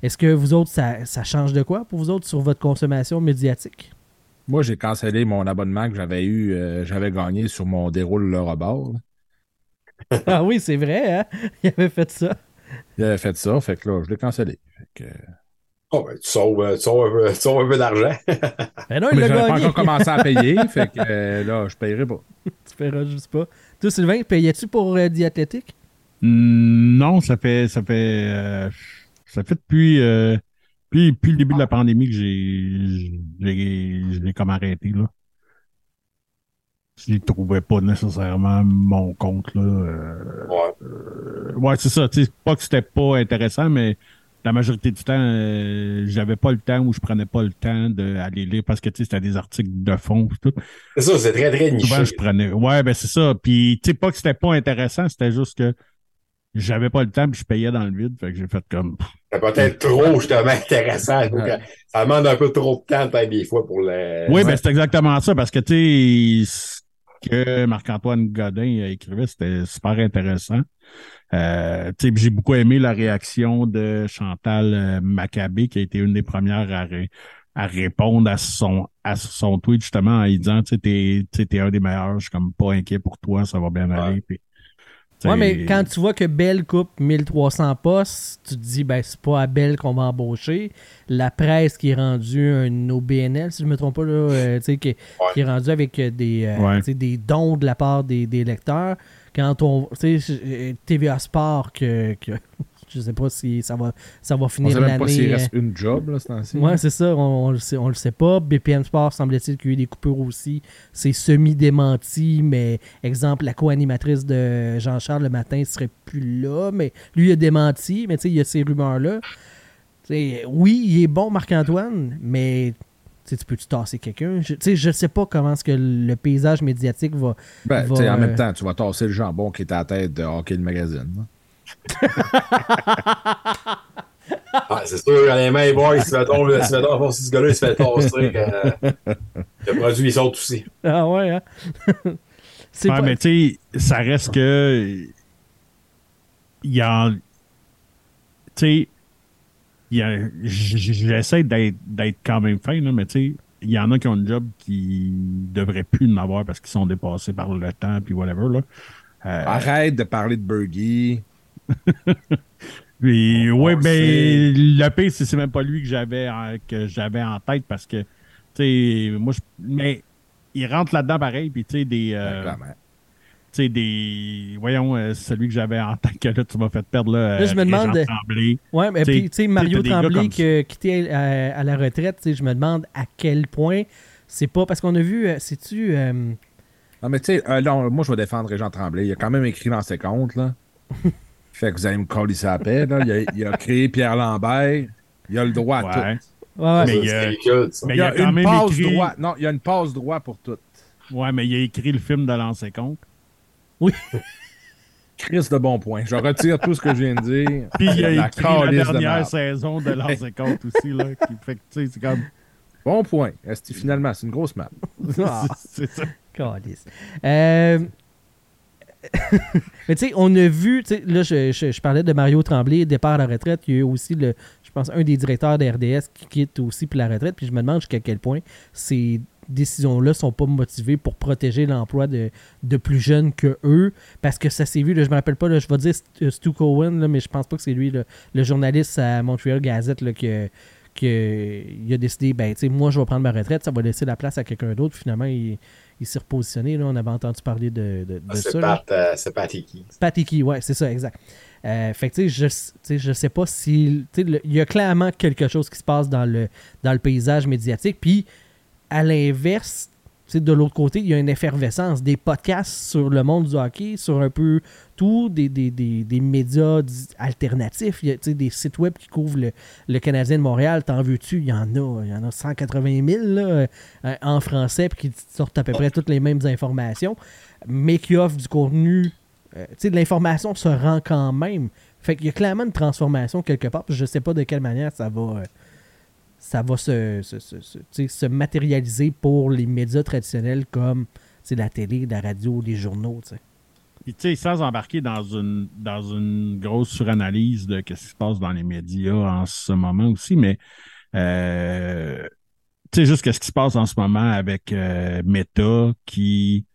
Est-ce que vous autres, ça, ça change de quoi pour vous autres sur votre consommation médiatique? Moi, j'ai cancellé mon abonnement que j'avais eu, euh, j'avais gagné sur mon déroule le rebord. (laughs) ah oui, c'est vrai, hein? (laughs) Il avait fait ça. Il avait fait ça, fait que là, je l'ai cancellé. Fait que, Oh, ben, tu, sauves, euh, tu, sauves, un peu- (laughs) tu sauves un peu d'argent. (laughs) Ben non, il Mais j'avais pas encore commencé à payer, (laughs) fait que euh, là, je payerai pas. tu paieras juste pas. Toi, Sylvain, payais-tu pour euh? Hmm, Non, ça fait ça fait euh, ça fait depuis, euh, depuis depuis le début de la pandémie que j'ai j'ai je l'ai comme arrêté là. Je ne trouvais pas nécessairement mon compte là. euh, Ouais. euh, ouais, c'est ça. Pas que c'était pas intéressant, mais la majorité du temps, euh, j'avais pas le temps ou je prenais pas le temps d'aller lire parce que tu sais, c'était des articles de fond et tout. C'est ça, c'est très, très niché. Souvent, je prenais. Ouais, ben c'est ça. Puis, tu sais, pas que c'était pas intéressant, c'était juste que j'avais pas le temps puis je payais dans le vide. Fait que j'ai fait comme. C'est peut-être trop, justement, intéressant. Donc, ça demande un peu trop de temps, peut-être, des fois, pour le. Oui, ben c'est exactement ça parce que, tu sais, ce que Marc-Antoine Godin écrivait, c'était super intéressant. Euh, j'ai beaucoup aimé la réaction de Chantal euh, Maccabé, qui a été une des premières à, ré- à répondre à son, à son tweet, justement, en lui disant, tu sais, t'es, un des meilleurs, je suis comme pas inquiet pour toi, ça va bien aller. Puis, tu Ouais, mais quand tu vois que Bell coupe 1300 postes, tu te dis, ben, c'est pas à Bell qu'on va embaucher. La presse qui est rendue un OBNL, si je me trompe pas, là, euh, qui, qui est rendue avec des, euh, des dons de la part des, des lecteurs. Quand on. Tu sais, euh, TVA Sport, que, que (laughs) je sais pas si ça va, ça va On finir sait même pas s'il l'année. reste une job, là, ce temps-ci. euh, Ouais, c'est ça, on, on le sait, on le sait pas. BPM Sport, semble-t-il qu'il y a eu des coupures aussi. C'est semi-démenti, mais exemple, la co-animatrice de Jean-Charles le matin serait plus là, mais lui il a démenti, mais tu sais, il y a ces rumeurs-là. Oui, il est bon, Marc-Antoine, mais tu sais, tu peux-tu tasser quelqu'un? Je- Tu sais, je sais pas comment est-ce que le paysage médiatique va... Ben, va, en euh, même temps, tu vas tasser le jambon qui est à la tête de Hockey le magazine. (laughs) Ah, c'est sûr, honnêtement, les boys, si mettons, si mettons, si ce gars-là, il se fait tasser, euh, le produit, il saute aussi. Ah ouais, hein? (laughs) c'est Ouais, pas... mais tu sais, ça reste que. Il y a. Tu sais, j'essaie d'être d'être quand même fin, là, mais tu sais, il y en a qui ont un job qui devraient plus en avoir parce qu'ils sont dépassés par le temps, puis whatever, là. Euh, Arrête de parler de Bergie. (laughs) on ouais, le ben, le pire, c'est même pas lui que j'avais en, que j'avais en tête parce que, tu sais, moi, je, mais il rentre là-dedans pareil, puis tu sais, des. euh, sais, des. Voyons, euh, celui que j'avais en tête que là, tu m'as fait perdre, là. Là, je me euh, demande- Tremblay. Ouais, mais puis, tu sais, Mario Tremblay qui a quitté à, à la retraite, tu sais, je me demande à quel point c'est pas. Parce qu'on a vu, euh, sais-tu. euh, Non, mais tu sais, euh, non, moi, je vais défendre Régent Tremblay. Il a quand même écrit dans ses comptes, là. (laughs) fait que vous allez me coller sa paix, là. Il a, il a créé Pierre Lambert. Il a le droit à Ouais. tout. ouais, ouais. Mais Ça, il a- ridicule, mais Il y a, il a quand une même passe écrit- droit. Non, il y a une passe droit pour tout. Ouais, mais il a écrit le film de l'ancien compte. (laughs) Chris de bon point. Je retire tout ce que je viens de dire. (laughs) Puis il a La écrit la de dernière saison de l'ancien compte aussi, là. Qui fait que, tu sais, c'est comme. (laughs) Bon point. Esti, finalement, c'est une grosse map. Ah, c'est ça. Euh, mais tu sais, on a vu, tu sais, là, je, je- je parlais de Mario Tremblay, départ à la retraite. Il y a eu aussi, le, je pense, un des directeurs de RDS qui quitte aussi pour la retraite. Puis je me demande jusqu'à quel point ces décisions-là sont pas motivées pour protéger l'emploi de, de plus jeunes que eux. Parce que ça s'est vu, là, je me rappelle pas, là, je vais dire euh, Stu Cohen, là, mais je pense pas que c'est lui, le journaliste à Montreal Gazette, là, que que il a décidé, ben, tu sais, moi, je vais prendre ma retraite, ça va laisser la place à quelqu'un d'autre. Finalement, il, il s'est repositionné. Là, on avait entendu parler de, de, de Ah, ça. Pat, euh, c'est Pat Hickey. Pat Hickey, ouais, c'est ça, exact. Euh, fait que, tu sais, je, je sais pas si. tu sais, le- Il y a clairement quelque chose qui se passe dans le, dans le paysage médiatique. Puis, à l'inverse, de l'autre côté, il y a une effervescence. Des podcasts sur le monde du hockey, sur un peu tout, des, des, des, des médias alternatifs, il y a, des sites web qui couvrent le, le Canadien de Montréal. T'en veux-tu? Il y en a. Il y en a 180 000 là, euh, en français, qui sortent à peu près toutes les mêmes informations, mais qui offrent du contenu euh, de l'information se rend quand même. Fait qu'il y a clairement une transformation quelque part. je sais pas de quelle manière ça va, euh, ça va se, se, se- se- matérialiser pour les médias traditionnels comme la télé, la radio, les journaux. tu sais. Puis, tu sais, sans embarquer dans une, dans une grosse suranalyse de ce qui se passe dans les médias en ce moment aussi, mais, euh, tu sais, juste ce qui se passe en ce moment avec euh, Meta qui,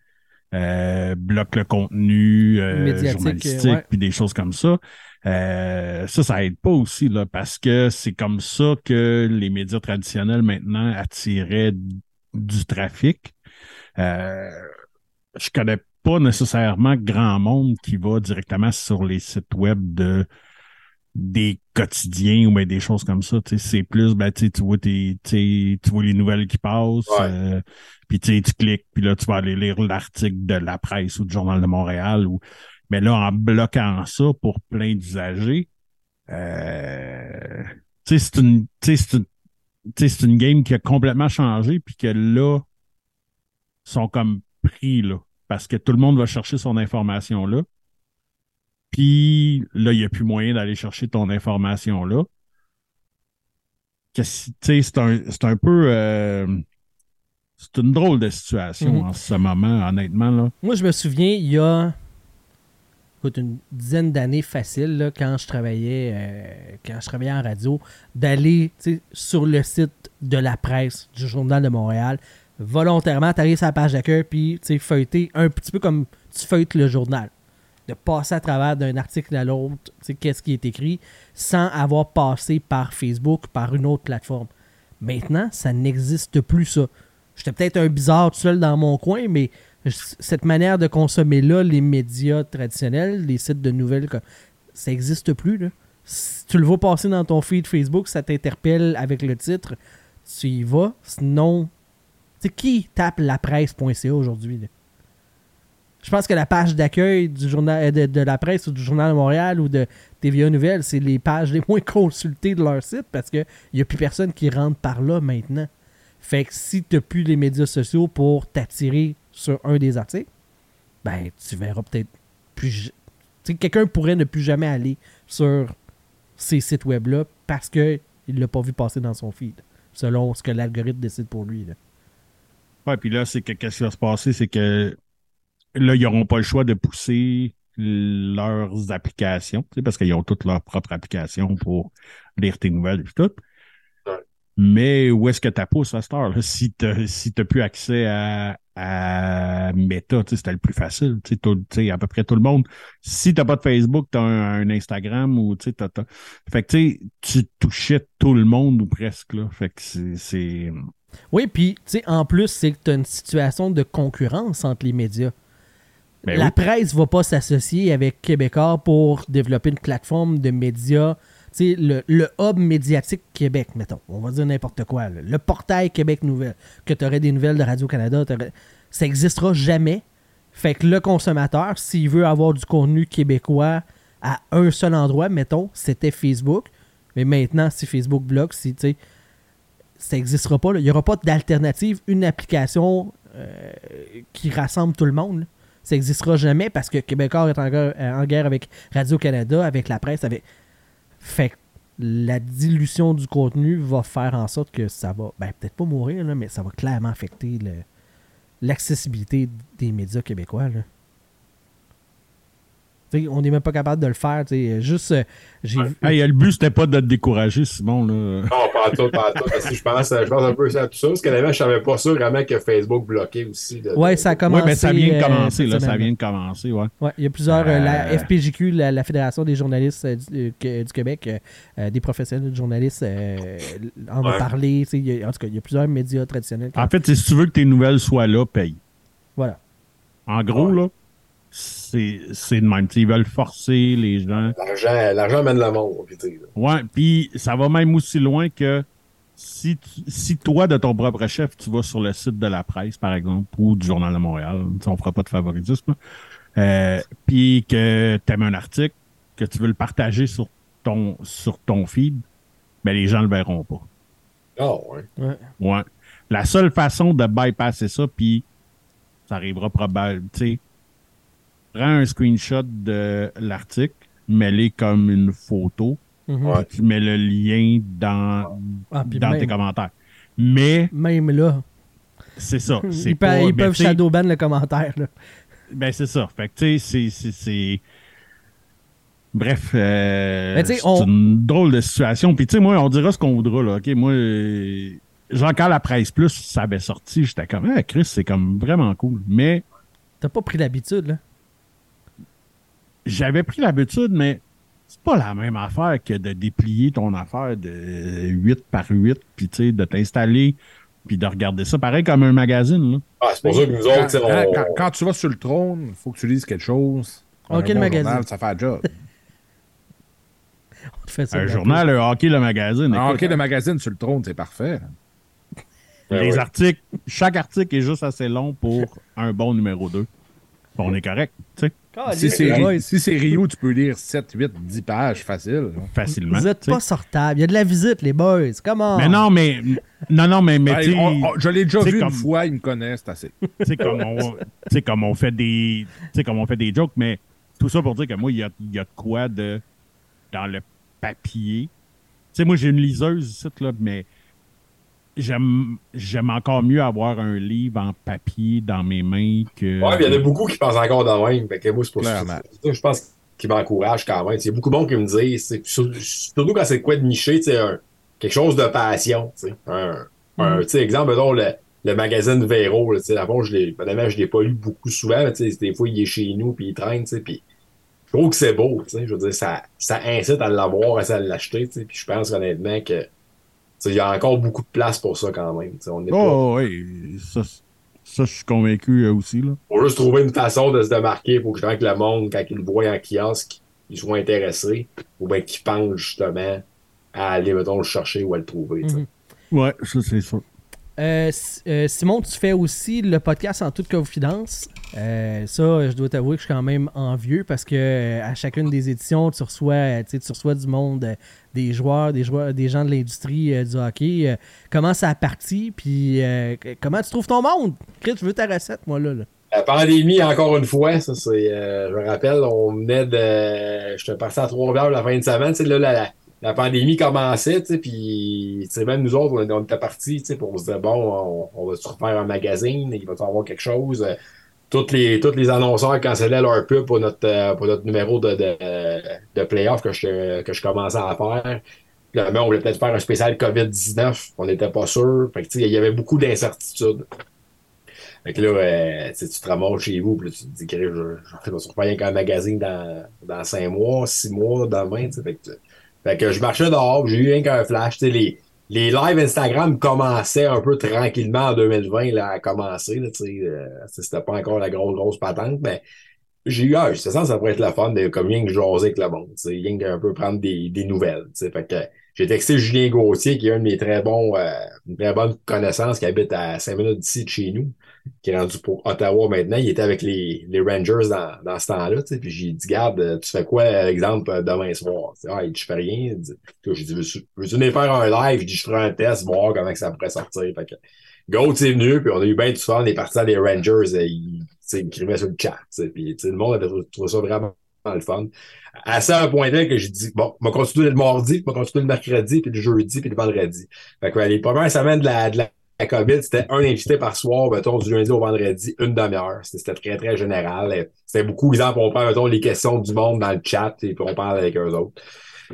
euh, bloque le contenu journalistique, puis des choses comme ça. Euh, ça, ça aide pas aussi, là, parce que c'est comme ça que les médias traditionnels maintenant attiraient du trafic. Euh, je connais pas nécessairement grand monde qui va directement sur les sites web de des quotidiens ou ben des choses comme ça. C'est plus, ben, tu vois tes, tu vois les nouvelles qui passent, Ouais. euh, puis tu cliques, puis là, tu vas aller lire l'article de la presse ou du Journal de Montréal. Ou... Mais là, en bloquant ça pour plein d'usagers, euh, tu sais, c'est une, tu sais, c'est une, tu sais, c'est une game qui a complètement changé, puis que là, sont comme pris, là, parce que tout le monde va chercher son information là. Puis là, il n'y a plus moyen d'aller chercher ton information là. C'est un, un peu. euh, c'est une drôle de situation Mhm. en ce moment, honnêtement. Là. Moi, je me souviens, il y a écoute, une dizaine d'années facile, là, quand je travaillais euh, quand je travaillais en radio, d'aller sur le site de la presse du Journal de Montréal. Volontairement, tu arrives sur la page d'accueil, puis feuilleter un petit peu comme tu feuilletes le journal. De passer à travers d'un article à l'autre, qu'est-ce qui est écrit, sans avoir passé par Facebook, par une autre plateforme. Maintenant, ça n'existe plus, ça. J'étais peut-être un bizarre tout seul dans mon coin, mais cette manière de consommer là les médias traditionnels, les sites de nouvelles, ça n'existe plus. Là. Si tu le vois passer dans ton feed Facebook, ça t'interpelle avec le titre, tu y vas. Sinon, sais, qui tape lapresse.ca aujourd'hui? là? Je pense que la page d'accueil du journal euh, de, de la presse ou du Journal de Montréal ou de TVA Nouvelles, c'est les pages les moins consultées de leur site parce qu'il n'y a plus personne qui rentre par là maintenant. Fait que si tu n'as plus les médias sociaux pour t'attirer sur un des articles, ben tu verras peut-être plus. quelqu'un pourrait ne plus jamais aller sur ces sites web-là parce qu'il ne l'a pas vu passer dans son feed, selon ce que l'algorithme décide pour lui. là. Puis là, c'est que qu'est-ce qui va se passer, c'est que là, ils n'auront pas le choix de pousser leurs applications, parce qu'ils ont toutes leurs propres applications pour lire tes nouvelles et tout. Mais où est-ce que tu pousses à cette heure-là? Si tu n'as si t'as plus accès à, à Meta, c'était le plus facile. Tout- à peu près tout le monde. Si tu n'as pas de Facebook, tu as un, un Instagram ou t'as- t'as- Fait que tu touchais tout le monde ou presque. Là. Fait que c'est- c'est. Oui, puis en plus, c'est que tu as une situation de concurrence entre les médias. Ben la oui. presse va pas s'associer avec Québécois pour développer une plateforme de médias. Le, le hub médiatique Québec, mettons. On va dire n'importe quoi. Le portail Québec Nouvelles. Que tu des nouvelles de Radio-Canada. Ça n'existera jamais. Fait que le consommateur, s'il veut avoir du contenu québécois à un seul endroit, mettons, c'était Facebook. Mais maintenant, si Facebook bloque, si, ça n'existera pas. là. Il n'y aura pas d'alternative, une application euh, qui rassemble tout le monde. Ça n'existera jamais parce que Québécois est en guerre, en guerre avec Radio-Canada, avec la presse, avec. Fait la dilution du contenu va faire en sorte que ça va, ben peut-être pas mourir, mais ça va clairement affecter l'accessibilité des médias québécois. On n'est même pas capable de le faire. tu sais, Juste, euh, j'ai Hey, le but, c'était pas de te décourager, Simon. Là. Non, pas tout, pas tout. Parce que je pense, je pense un peu à tout ça. Parce que je savais pas sûr vraiment que Facebook bloquait aussi. de- Ouais, de- ça a commencé. Oui, ben ça vient de euh, commencer, là. Ça vient de commencer, ouais. Ouais, il y a plusieurs. euh, la FPJQ, la, la Fédération des journalistes du, euh, Québec, des professionnels de journalistes, euh, en a Ouais. parlé. il y a- En tout cas, il y a plusieurs médias traditionnels. qui- En fait, si tu veux que tes nouvelles soient là, paye. Voilà. En gros, là, c'est c'est de même. Tu sais, Ils veulent forcer les gens. L'argent, l'argent mène le monde. puis tu sais, là. Ouais, puis ça va même aussi loin que si, tu- si toi, de ton propre chef, tu vas sur le site de la presse, par exemple, ou du Journal de Montréal, on fera pas de favoritisme, euh, puis que tu aimes un article, que tu veux le partager sur ton, sur ton feed, ben les gens le verront pas. Ah, ouais. Ouais. Ouais. La seule façon de bypasser ça, puis ça arrivera probablement, tu sais, prends un screenshot de l'article, mets-le comme une photo, Mhm. Ouais. tu mets le lien dans, Ah, dans même, tes commentaires. Mais même là, c'est ça. (laughs) C'est ils, pas, peuvent, ils ben, peuvent shadowban le commentaire. là. Ben, c'est ça. Fait que, tu sais, c'est- c'est- c'est. Bref, euh, c'est on- une drôle de situation. Puis, tu sais, moi, on dira ce qu'on voudra, là. OK, moi, euh, genre, quand la presse plus, ça avait sorti, j'étais comme, ah, Chris, c'est comme vraiment cool. Mais T'as pas pris l'habitude, là? J'avais pris l'habitude, mais c'est pas la même affaire que de déplier ton affaire de 8 par 8, puis tu sais, de t'installer, puis de regarder ça. Pareil comme un magazine, là. Ah, c'est pour ça que nous Quand, autres, quand- on- quand- quand tu vas sur le trône, il faut que tu lises quelque chose. Ok, Un le magazine. journal, ça fait le job. On te fait ça Un journal, le hockey, le magazine. Écoute, ok, le magazine sur le trône, c'est parfait. Ben les articles, chaque article est juste assez long pour un bon numéro 2. On est correct, tu sais. Si c'est, si c'est Rio, tu peux lire 7, 8, 10 pages facile. facilement. Vous êtes tu sais. pas sortables. Il y a de la visite, les boys. Comment? Mais non, mais. Non, non, mais, mais on- on- je l'ai déjà c'est vu comme- une fois, ils me connaissent, c'est assez. (laughs) tu sais, comme on, comme on fait des, tu sais, comme on fait des jokes, mais tout ça pour dire que moi, il y a, il y a de quoi de, dans le papier. Tu sais, moi, j'ai une liseuse ici, là, mais j'aime, j'aime encore mieux avoir un livre en papier dans mes mains que. Ouais, mais il y en a beaucoup qui pensent encore de même. Fait que moi, c'est pour ça c'est je pense qu'ils m'encouragent quand même. Il y a beaucoup de monde qui me disent, c'est- sur- surtout quand c'est quoi de niché, tu sais, un- quelque chose de passion. tu sais. Un, un- tu sais, exemple, mettons, le, le magazine Véro, là, tu sais, avant, je l'ai, je l'ai pas lu beaucoup souvent, mais tu sais, des fois, il est chez nous, puis il traîne, tu sais, puis je trouve que c'est beau, tu sais, je veux dire, ça, ça incite à l'avoir, à l'acheter, tu sais, puis je pense honnêtement que, il y a encore beaucoup de place pour ça quand même, on est pas, Oh, oui, ça, ça, je suis convaincu euh, aussi, là. faut juste trouver une façon de se démarquer pour que, que le monde, quand il le voit en kiosque, il soit intéressé, ou bien qu'il pense justement à aller, mettons, le chercher ou à le trouver. Mhm. Ouais, ça, c'est ça. Euh, euh, Simon, tu fais aussi le podcast en toute confidence. Euh, ça, je dois t'avouer que je suis quand même envieux parce que euh, à chacune des éditions, tu reçois, euh, tu reçois du monde, des joueurs, des joueurs, des gens de l'industrie du hockey. Comment ça a parti, puis comment tu trouves ton monde? Chris, je veux ta recette, moi là. La pandémie, encore une fois, ça c'est, je me rappelle, on venait de, j'étais parti à Trois-Rivières la fin de semaine, tu sais, là, la, la, pandémie commençait, tu sais, puis, même nous autres, on, était partis, tu sais, on se disait, bon, on, on va se refaire un magazine, il va y avoir quelque chose? Toutes les, tous les annonceurs cancellaient leur pub pour notre, euh, pour notre numéro de, de, de playoff que je, que je commençais à faire. Là, ben, on voulait peut-être faire un spécial COVID-19, on n'était pas sûr. Fait que, il y avait beaucoup d'incertitudes. Fait que là, euh, tu te ramasses chez vous, puis tu te dis, Chris, je, vais refaire rien qu'un magazine dans, dans cinq mois, six mois, demain, tu sais. Fait que, que je marchais dehors, j'ai eu rien qu'un flash, les, les lives Instagram commençaient un peu tranquillement en 2020, là, à commencer, là, sais, euh, c'était pas encore la grosse, grosse patente, mais j'ai eu, ah, c'est ça, ça pourrait être la fun de, comme que jaser avec le monde, sais, rien qu'un peu prendre des, des nouvelles, sais. Fait que, j'ai texté Julien Gauthier, qui est un de mes très bons, euh, une très bonne connaissance, qui habite à cinq minutes d'ici de chez nous qui est rendu pour Ottawa maintenant. Il était avec les, les Rangers dans, dans ce temps-là. Puis j'ai dit, garde, tu fais quoi, euh, exemple, euh, demain soir? Ah, il dit, je fais rien. Dit, j'ai dit, veux-tu venir faire un live? Je dis, je ferai un test, voir comment que ça pourrait sortir. Fait que, Goat est venu, puis on a eu bien du fun. On est parti à des Rangers. euh, Il, il sur le chat. Puis le monde avait trouvé ça vraiment le fun. À ça, un point tel que j'ai dit, bon, on va continuer le mardi, puis on va continuer le mercredi, puis le jeudi, puis le vendredi. Fait que les premières semaines de la, de la COVID, c'était un invité par soir, mettons, du lundi au vendredi, une demi-heure. C'était très, très général. C'était beaucoup, exemple, on prend, mettons, les questions du monde dans le chat, et puis on parle avec eux autres.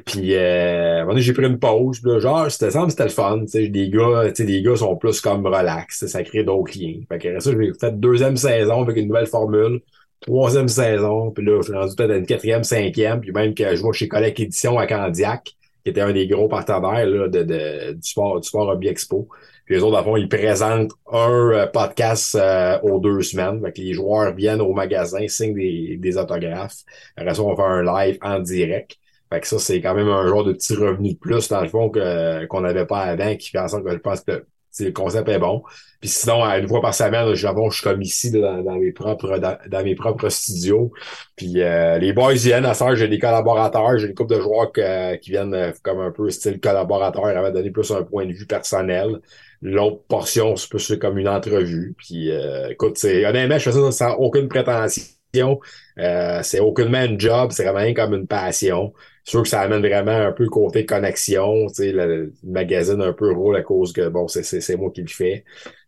Puis, euh, j'ai pris une pause, là, genre, c'était ça, c'était le fun, les gars, les gars sont plus comme relax, ça crée d'autres liens. Fait que ça, j'ai fait deuxième saison avec une nouvelle formule, troisième saison, puis là, je suis rendu peut-être à une quatrième, cinquième, puis même que je vois chez Collègue Édition à Candiac, qui était un des gros partenaires, là, de, de, du sport, du sport Hobby Expo. Puis les autres, à fond, ils présentent un euh, podcast euh, aux deux semaines. Fait que les joueurs viennent au magasin, signent des, des autographes. Après ça, on faire un live en direct. Fait que ça, c'est quand même un genre de petit revenu de plus, dans le fond, que, qu'on n'avait pas avant, qui fait en sorte que je pense que le concept est bon. Puis sinon, une fois par semaine, je, suis comme ici dans, mes propres dans, mes propres studios. Puis euh, les boys viennent à faire, j'ai des collaborateurs, j'ai une couple de joueurs qui viennent euh, comme un peu style collaborateur, avant de donner plus un point de vue personnel. L'autre portion, c'est plus comme une entrevue. Puis euh, écoute, c'est honnêtement, je fais ça sans aucune prétention. Euh, c'est aucunement un job, c'est vraiment comme une passion. Sûr que ça amène vraiment un peu côté connexion, tu sais, le, le magazine un peu rôle à cause que bon, c'est, moi qui le fais.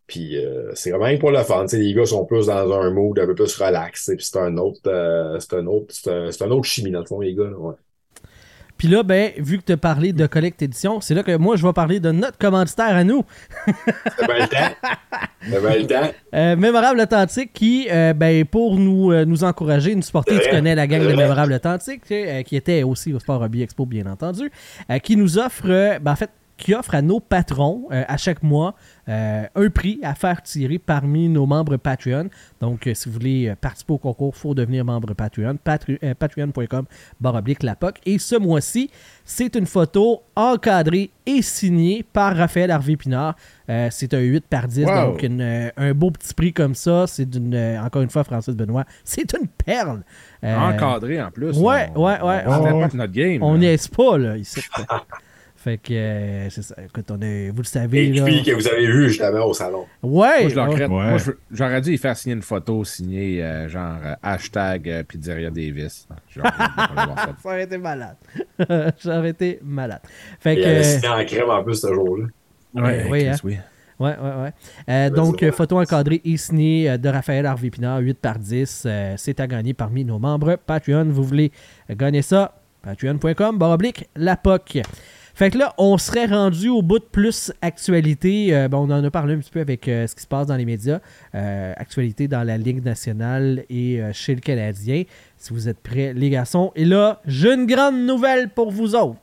Puis euh, c'est vraiment pour le fun. tu sais, les gars sont plus dans un mood un peu plus relax. Puis c'est un autre, euh, c'est un autre, c'est un, autre chimie dans le fond, les gars. ouais. Puis là, ben, vu que tu as parlé de Collect Edition, c'est là que moi, je vais parler de notre commanditaire à nous. C'est bien le temps. Bien le temps. Euh, Mémorable Authentique qui, euh, ben, pour nous, euh, nous encourager, nous supporter, tu connais la gang de. Mémorable Authentique, qui était aussi au Sport Hobby Expo, bien entendu, qui nous offre, ben, en fait, qui offre à nos patrons à chaque mois euh, un prix à faire tirer parmi nos membres Patreon. Donc, euh, si vous voulez euh, participer au concours, il faut devenir membre Patreon. Patre- Patreon.com barre oblique la POC. Et ce mois-ci, c'est une photo encadrée et signée par Raphaël Harvey Pinard. Euh, c'est un 8 par 10, Wow. donc une, euh, un beau petit prix comme ça. C'est d'une, euh, encore une fois, Francis Benoît, (laughs) c'est une perle. Encadré en plus. ouais, on, ouais, ouais. On, On- notre game. On est pas, là, ici. (laughs) fait que, euh, c'est ça. Écoute, on vous le savez, Et là. puis que vous avez vu justement au salon. Ouais, Moi, je leur ouais. crête. Ouais. Moi, je- j'aurais dû y faire signer une photo signée euh, genre euh, hashtag euh, Pizzeria Davis. Genre, ça. (laughs) Ça aurait été malade. (laughs) ça aurait été malade. Fait Il que. avait signé en crème en plus ce jour-là. Ouais, oui, Chris, hein. oui. Ouais, ouais, ouais. Euh, donc, euh, photo encadrée et signée euh, de Raphaël Harvey Pinard, 8 par 10. Euh, c'est à gagner parmi nos membres Patreon. Vous voulez gagner ça? Patreon.com, barre oblique, la POC. Fait que là, on serait rendu au bout de plus actualité. Euh, bon, on en a parlé un petit peu avec euh, ce qui se passe dans les médias. Euh, actualité dans la Ligue nationale et chez le Canadien. Si vous êtes prêts, les garçons. Et là, j'ai une grande nouvelle pour vous autres.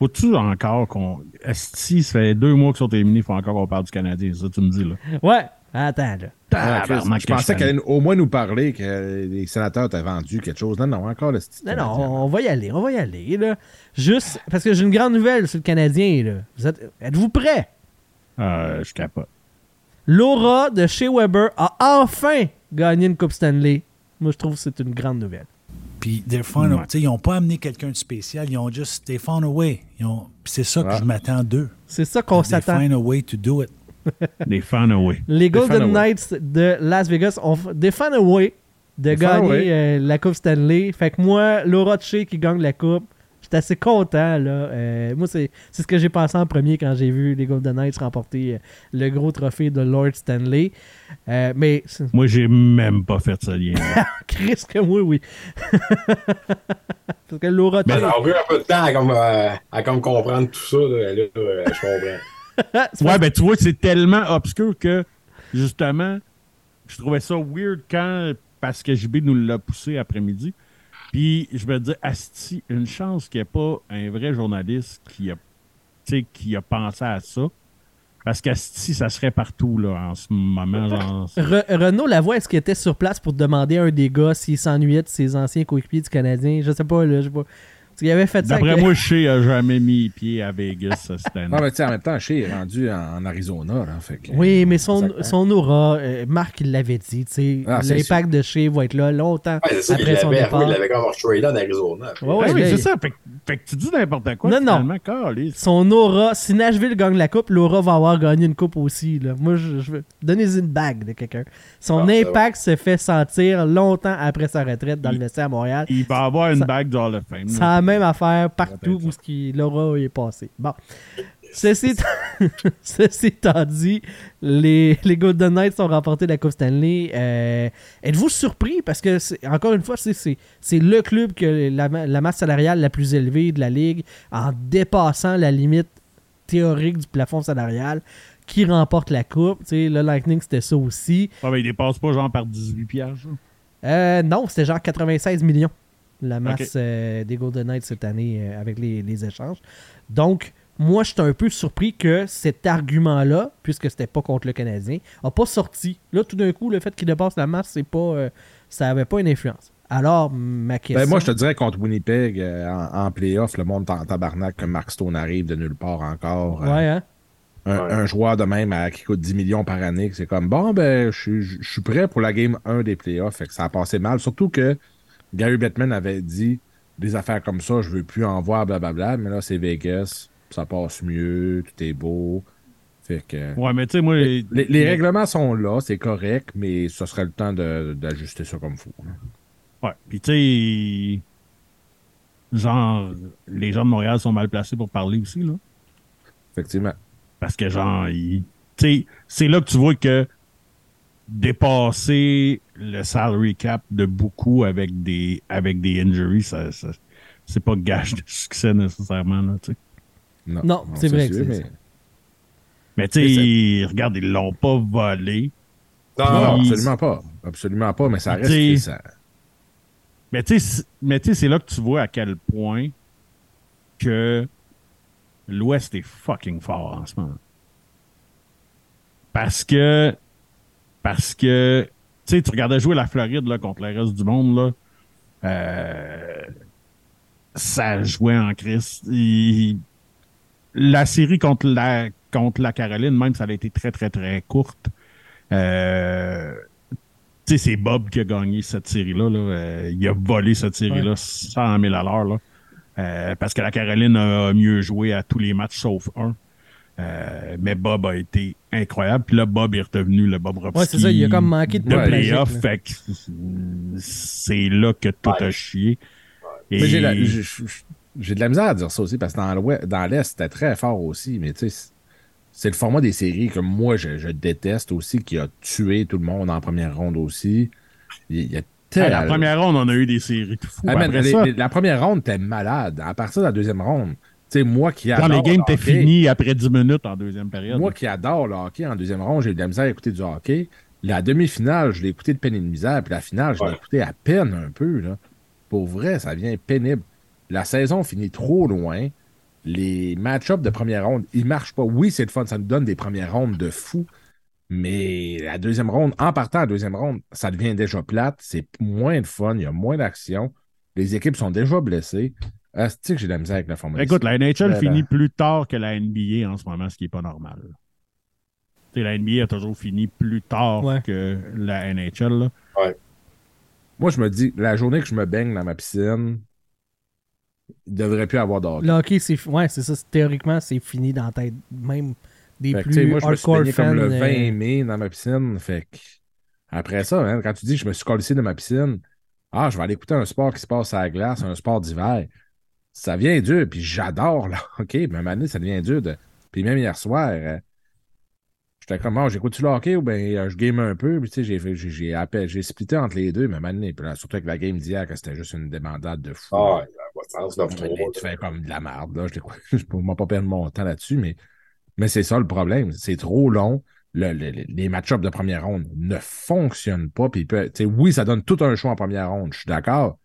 Faut-tu encore qu'on. Si ça fait deux mois qu'ils sont éliminés, il faut encore qu'on parle du Canadien, ça tu me dis là? Ouais, attends là. Ah, Chris, Tabarnak, je pensais que qu'elle allait au moins nous parler que les sénateurs t'avaient vendu quelque chose. Non, non, encore le style. Non, non, on va y aller, on va y aller. Là. Juste parce que j'ai une grande nouvelle sur le Canadien. Là. Vous êtes, êtes-vous prêts? Euh, je capote. Laura de chez Weber a enfin gagné une Coupe Stanley. Moi, je trouve que c'est une grande nouvelle. Puis Ouais. ils n'ont pas amené quelqu'un de spécial, ils ont juste they found a way. Ils ont- puis c'est ça que Ouais. je m'attends d'eux. C'est ça qu'on s'attend. find a way to do it. (laughs) Des fans away. Les Golden. Knights de Las Vegas ont des fan away de gagner euh, la Coupe Stanley. Fait que moi, Laura chez qui gagne la Coupe, j'étais assez content. Là. Euh, moi, c'est c'est ce que j'ai pensé en premier quand j'ai vu les Golden Knights remporter euh, le gros trophée de Lord Stanley. Euh, mais Moi, j'ai même pas fait ce lien. (laughs) Chris que moi, oui. (laughs) Parce que Laura Mais ça a pris un peu de temps à comme, euh, à comme comprendre tout ça. Là, Là, je comprends. (laughs) ouais, ben tu vois, c'est tellement obscur que, justement, je trouvais ça weird quand, parce que JB nous l'a poussé après-midi. Puis je me dis, Asti, une chance qu'il n'y ait pas un vrai journaliste qui a, qui a pensé à ça. Parce qu'Asti, ça serait partout là, en ce moment. Genre, Re- Renaud Lavoie, est-ce qu'il était sur place pour demander à un des gars s'il s'ennuyait de ses anciens coéquipiers du Canadien? Je sais pas, là, je sais pas. Parce qu'il avait fait ça. D'après avec- moi, Shea a jamais mis pied à Vegas cette année. Non, mais tu sais, en même temps, Shea est rendu en, en Arizona. Là, fait que, Oui, mais son, Exactement. son aura, euh, Marc il l'avait dit, tu sais, Ah, l'impact de Shea va être là longtemps Ouais, c'est ça après son départ. Il avait comme trade en Arizona. Ouais, ouais, Ah oui, c'est il- ça. Fait, que- fait que tu dis n'importe quoi. Non, non. Son aura, si Nashville gagne la coupe, l'aura va avoir gagné une coupe aussi. Là. Moi, je, je veux donner une bague de quelqu'un. Son Ah, c'est impact se fait sentir longtemps après sa retraite dans le vestiaire à Montréal. Il va avoir une Ça- bague Hall of Fame. C'est là. la même affaire partout où ce qui, l'aura est passé. Bon. Ceci, (laughs) Ceci étant dit, les, les Golden Knights ont remporté la Coupe Stanley. Euh, Êtes-vous surpris? Parce que, encore une fois, c'est- le club que la, la masse salariale la plus élevée de la Ligue, en dépassant la limite théorique du plafond salarial, qui remporte la Coupe. Le Lightning, c'était ça aussi. Ah, ben, il dépasse pas genre par 18 pièges. Euh, non, c'était genre 96 millions, la masse euh, des Golden Knights cette année avec les, les échanges. Donc, moi, je suis un peu surpris que cet argument-là, puisque c'était pas contre le Canadien, a pas sorti. Là, tout d'un coup, le fait qu'il dépasse la masse, c'est pas, euh, ça avait pas une influence. Alors, ma question. Ben, moi, je te dirais contre Winnipeg, euh, en, en playoff, le monde en tabarnak que Mark Stone arrive de nulle part encore. euh, Ouais, hein? un, Ouais. un joueur de même à- qui coûte 10 millions par année, que c'est comme bon, ben, je suis- je suis prêt pour la game 1 des playoffs. Fait que ça a passé mal. Surtout que Gary Bettman avait dit des affaires comme ça, je veux plus en voir, blablabla. Mais là, c'est Vegas, ça passe mieux, tout est beau. Fait que. Ouais, mais tu sais, moi. Les, les règlements sont là, c'est correct, mais ce serait le temps d'ajuster ça comme faut. là. Ouais. Puis tu sais. Genre, les gens de Montréal sont mal placés pour parler aussi, là. Effectivement. Parce que, genre, ils- tu sais, c'est là que tu vois que dépasser le salary cap de beaucoup avec des, avec des injuries, ça, ça, c'est pas gage de succès nécessairement. Là, tu sais. Non, c'est vrai que c'est mais... ça. Mais tu sais, regarde, ils l'ont pas volé. Non, absolument pas. Absolument pas, mais ça reste T'sais- que ça. Mais tu sais, c'est- là que tu vois à quel point que l'Ouest est fucking fort en ce moment. Parce que, parce que, tu sais, tu regardais jouer la Floride là, contre le reste du monde, là, euh, ça jouait en crise. Il- La série contre la, contre la Caroline, même, ça a été très, très, très courte. Euh, tu sais, c'est Bob qui a gagné cette série-là. là. Euh, il a volé cette série-là 100 000 à l'heure. là. Euh, parce que la Caroline a mieux joué à tous les matchs sauf un. Euh, mais Bob a été incroyable. Puis là, Bob est redevenu le Bob Robski Ouais, c'est ça, il a comme manqué de de Bob playoff. Fait que c'est là que tout a Ouais. chié. Et Mais j'ai la- j'ai- de la misère à dire ça aussi parce que dans l'Ouest- dans l'Est, c'était très fort aussi. Mais tu sais, c'est- le format des séries que moi, je, je déteste aussi, qui a tué tout le monde en première ronde aussi. Il y a Hey, la tellement- première ronde, on a eu des séries fous. Ah, les- les- la première ronde, t'es malade. À partir de la deuxième ronde, tu sais, moi qui quand adore les games hockey, finis après 10 minutes en deuxième période. Moi qui adore le hockey en deuxième ronde, j'ai eu de la misère à écouter du hockey. La demi-finale, je l'ai écouté de peine et de misère. Puis la finale, je l'ai Ouais. écouté à peine un peu. Là. Pour vrai, ça devient pénible. La saison finit trop loin. Les match-ups de première ronde, ils marchent pas. Oui, c'est le fun, ça nous donne des premières rondes de fou. Mais la deuxième ronde, en partant à la deuxième ronde, ça devient déjà plate. C'est moins de fun, il y a moins d'action. Les équipes sont déjà blessées. Asti que j'ai de la misère avec la formation. Écoute, la NHL finit plus tard que la NBA en ce moment, ce qui n'est pas normal. Tu sais, la NBA a toujours fini plus tard Ouais. que la NHL. là. Moi, je me dis, la journée que je me baigne dans ma piscine, devrait plus avoir d'hockey. Le hockey, c'est ouais, c'est ça. Théoriquement, c'est fini dans la tête. Même des Fait plus moi, je me suis fans. comme le 20 euh, mai dans ma piscine. Fait que, après ça, hein, quand tu dis que je me suis collé de ma piscine, ah, je vais aller écouter un sport qui se passe à la glace, un sport d'hiver. Ça vient dur, puis j'adore, là. OK, moment donné, ça devient dur. De... Puis même hier soir, euh, j'étais comme, ah, j'écoute-tu le hockey ou bien je game un peu, puis tu sais, j'ai, splitté entre les deux, mais là, surtout avec la game d'hier, que c'était juste une débandade de fou. Ah, ouais, ça n'a pas de sens, Ouais, 9-3, mais tu fais comme de la merde, là. Je ne (laughs) vais pas perdre mon temps là-dessus, mais, mais c'est ça le problème. C'est trop long. Le- le- le- les match-ups de première ronde ne fonctionnent pas. Puis, peut- tu sais, oui, ça donne tout un choix en première ronde, je suis d'accord.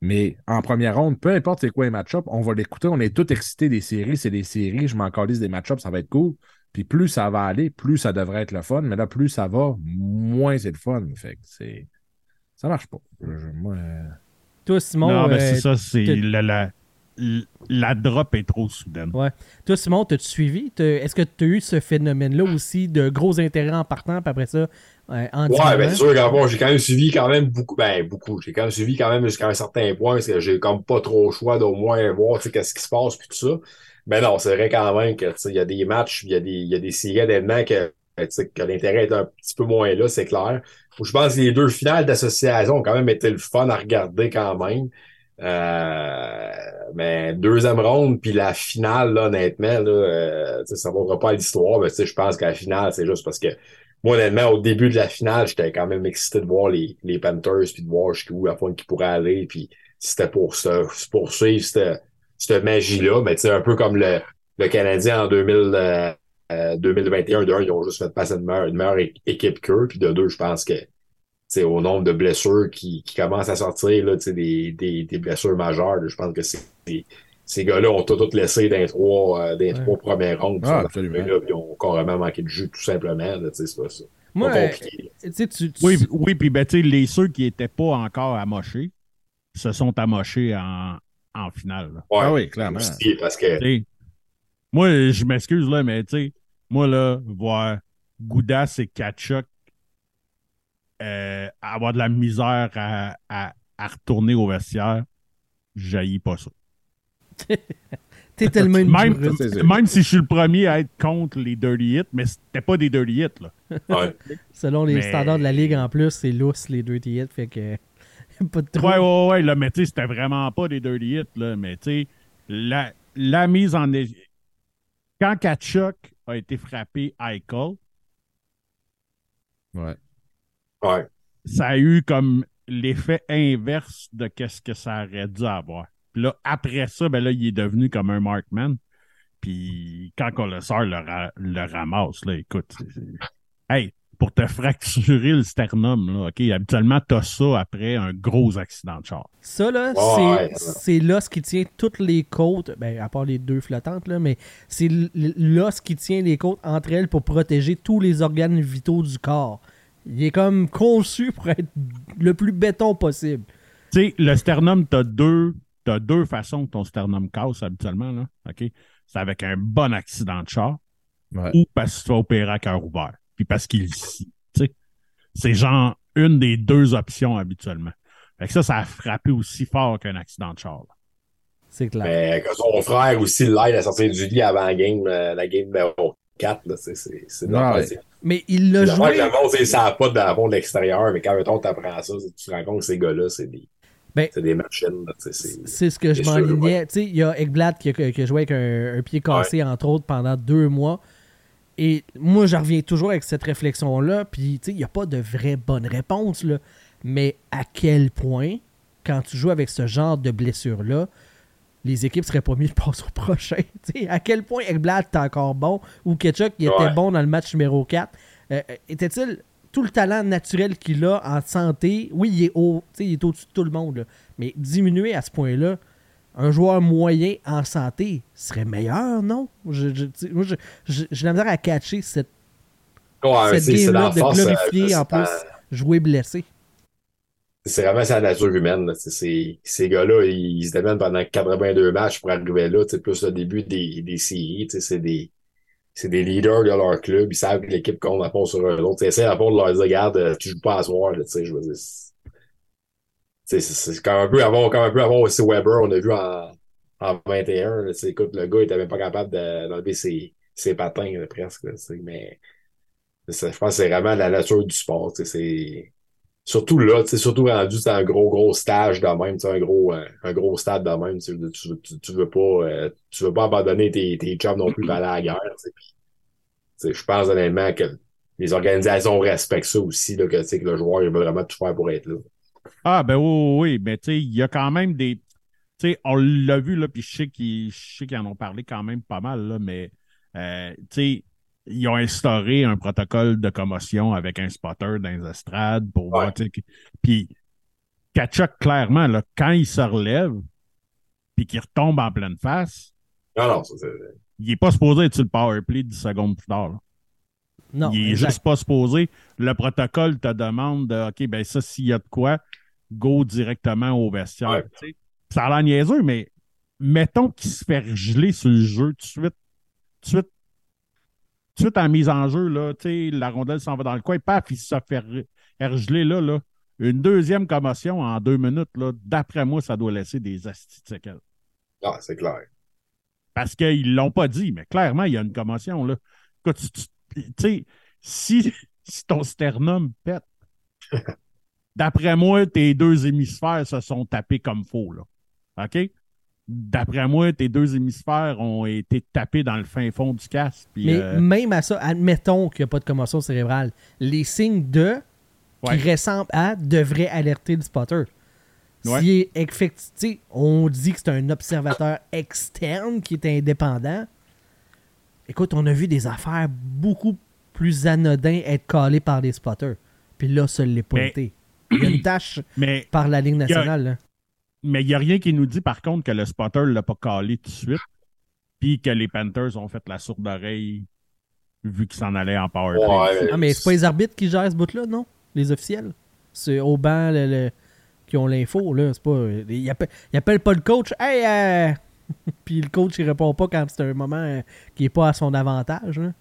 Mais en première ronde, peu importe c'est quoi les match-ups, on va l'écouter. On est tous excités des séries. C'est des séries, je m'en calisse des match-ups, ça va être cool. Puis plus ça va aller, plus ça devrait être le fun. Mais là, plus ça va, moins c'est le fun. Fait que c'est. Ça marche pas. Moi, euh, Toi, Simon, non, ben, euh, c'est ça, c'est la, la, la drop est trop soudaine. Ouais. Toi, Simon, t'as-tu suivi? Est-ce que tu as eu ce phénomène-là aussi de gros intérêt en partant, puis après ça, euh, en Ouais, ben c'est sûr bon, j'ai quand même suivi quand même beaucoup. Ben, beaucoup. J'ai quand même suivi quand même jusqu'à un certain point parce que j'ai comme pas trop le choix d'au moins voir qu'est-ce qui se passe puis tout ça. Mais non, c'est vrai quand même que il y a des matchs, il y a des, y a des séries d'événements que, que l'intérêt est un petit peu moins là, c'est clair. Je pense que les deux finales d'association ont quand même été le fun à regarder quand même. Euh, mais deuxième ronde, puis la finale, là, honnêtement, là, euh, ça ne vaudra pas l'histoire, mais je pense que la finale, c'est juste parce que moi, honnêtement, au début de la finale, j'étais quand même excité de voir les, les Panthers, puis de voir jusqu'où la fois qu'ils pourraient aller, puis c'était pour se poursuivre cette, magie-là, mais tu sais, un peu comme le, le Canadien en 2000, euh, euh, 2021, de un, ils ont juste fait passer une meilleure, une meilleure équipe qu'eux, puis de deux, je pense que c'est au nombre de blessures qui, qui commencent à sortir, là, tu sais, des, des, des blessures majeures, là, je pense que c'est, ces gars-là ont tout, tout laissé dans les trois, euh, dans les Ouais. trois premières rondes. Ah, là, ils ont carrément manqué de jus, tout simplement, là, tu sais, c'est pas ça. Moi, pas compliqué. tu tu- Oui, oui, puis ben, tu sais, les ceux qui n'étaient pas encore amochés se sont amochés en, en finale. là. Ouais, Ah oui, clairement. aussi, parce que, moi, je m'excuse, là, mais tu sais, moi, là, voir Goudas et Kachuk euh, avoir de la misère à, à, à retourner au vestiaire, j'haïs pas ça. (laughs) t'es tellement une Même, même si je suis le premier à être contre les dirty hits, mais c'était pas des dirty hits, là. ouais. (laughs) Selon les Mais- standards de la Ligue, en plus, c'est lousse, les deux hits, fait que (laughs) pas de trop. Ouais, ouais, ouais, là, mais tu sais, c'était vraiment pas des dirty hits, là, mais tu sais, la, la mise en... é- Quand Kachuk a été frappé Eichel, Ouais. Ouais. ça a eu comme l'effet inverse de qu'est-ce que ça aurait dû avoir. Puis là, après ça, ben là, il est devenu comme un Markman. Puis quand on le sort, le, ra- le ramasse, là, écoute. Hey, pour te fracturer le sternum, là, OK, habituellement, t'as ça après un gros accident de char. Ça, là, c'est ouais. c'est l'os qui tient toutes les côtes, ben, à part les deux flottantes, là, mais c'est l'os qui tient les côtes entre elles pour protéger tous les organes vitaux du corps. Il est comme conçu pour être le plus béton possible. Tu sais, le sternum, t'as deux, t'as deux façons que ton sternum casse habituellement, là, OK? C'est avec un bon accident de char Ouais. ou parce que tu vas opérer à cœur ouvert. Puis parce qu'il sais, c'est genre une des deux options habituellement. Fait que ça, ça a frappé aussi fort qu'un accident de char. là. C'est clair. Mais que son frère aussi l'aide à sortir du lit avant la game, euh, la game numéro 4, là, c'est, c'est, c'est Ouais, normal. ouais. Mais il l'a joué. que le monde, c'est- ça n'a pas de fond de l'extérieur, mais quand mettons, t'apprends ça, tu te rends compte que ces gars-là, c'est des, Ben, c'est des machines. c'est- C'est ce que je sûr, m'enlignais. Tu sais, il y a Ekblad qui a, qui a joué avec un, un pied cassé, entre autres, pendant deux mois. Et moi, je reviens toujours avec cette réflexion-là. Puis, tu sais, il n'y a pas de vraie bonne réponse, là. Mais à quel point, quand tu joues avec ce genre de blessure-là, les équipes seraient pas mieux de passer au prochain. (laughs) Tu sais, à quel point Ekblad est encore bon ou Ketchuk il était bon dans le match numéro 4. Euh, euh, était-il tout le talent naturel qu'il a en santé? Oui, il est, sais, il est au-dessus de tout le monde. là. Mais diminuer à ce point-là, un joueur moyen en santé serait meilleur, non? Je, je- moi, j'ai la misère à catcher cette, Ouais, cette game-là de force, glorifier euh, en plus jouer blessé. C'est vraiment sa nature humaine. ces gars-là, ils, ils se démènent pendant 82 matchs pour arriver là. Plus le début des, des séries. C'est des, c'est des leaders de leur club. Ils savent que l'équipe compte à fond sur eux autres. Tu essaies à fond de leur dire, regarde, euh, tu joues pas à soir. Je veux dire, c'est- comme un peu avant, comme un peu avant aussi Weber, on a vu en, en 21. Là, écoute, le gars, il était même pas capable de- d'enlever ses, ses patins, là, presque. là, mais je pense que c'est vraiment la nature du sport. C'est surtout là, surtout rendu c'est un gros, gros stage de même, un gros, euh, un gros stade de même, tu, tu, veux pas, euh, tu veux pas abandonner tes, tes chums non plus pour aller à la guerre, je pense honnêtement que les organisations respectent ça aussi, là, que, que le joueur, il veut vraiment tout faire pour être là. Ah, ben oui, oui, oui. Mais tu sais, il y a quand même des. Tu sais, on l'a vu, là, puis je sais qu'ils je sais qu'ils en ont parlé quand même pas mal, là, mais euh, tu sais, ils ont instauré un protocole de commotion avec un spotter dans les estrades pour voir, Ouais. tu sais. que- Puis, Kachuk, clairement, là, quand il se relève, puis qu'il retombe en pleine face, Non, non, ça, c'est, il n'est pas supposé être sur le power play 10 secondes plus tard. là. Non, il est exact. juste pas supposé. Le protocole te demande de OK, ben ça, s'il y a de quoi, go directement au vestiaire. Ouais. Tu sais, Ça a l'air niaiseux, mais mettons qu'il se fait geler sur le jeu tout de suite. Tout de suite. Tout de suite en mise en jeu, là, tu sais, la rondelle s'en va dans le coin, paf, il se fait regeler là, là. Une deuxième commotion en deux minutes, là, d'après moi, ça doit laisser des astis de séquelles. ah, c'est clair. Parce qu'ils l'ont pas dit, mais clairement, il y a une commotion. Là. Écoute, tu tu- tu sais, si, (laughs) si ton sternum pète, (laughs) d'après moi, tes deux hémisphères se sont tapés comme faux. Là. OK? D'après moi, tes deux hémisphères ont été tapés dans le fin fond du casque. Mais euh, même à ça, admettons qu'il n'y a pas de commotion cérébrale, les signes de Ouais. qui ressemblent à devraient alerter le spotter. Ouais. S'il est effecti- tu sais, on dit que c'est un observateur externe qui est indépendant. Écoute, on a vu des affaires beaucoup plus anodins être calées par des spotters. Puis là, ça ne l'est pas été. Il y a une (clears throat) tâche mais par la Ligue nationale. là. mais il n'y a rien qui nous dit, par contre, que le spotter ne l'a pas calé tout de suite, puis que les Panthers ont fait la sourde oreille vu qu'ils s'en allaient en power play. Ouais, Ah, mais c'est pas les arbitres qui gèrent ce bout-là, non? Les officiels? C'est au banc le- le- qui ont l'info, là. C'est pas. Ils appellent, ils appellent pas le coach. Hey! euh, (laughs) Puis le coach, il répond pas quand c'est un moment euh, qui est pas à son avantage. là.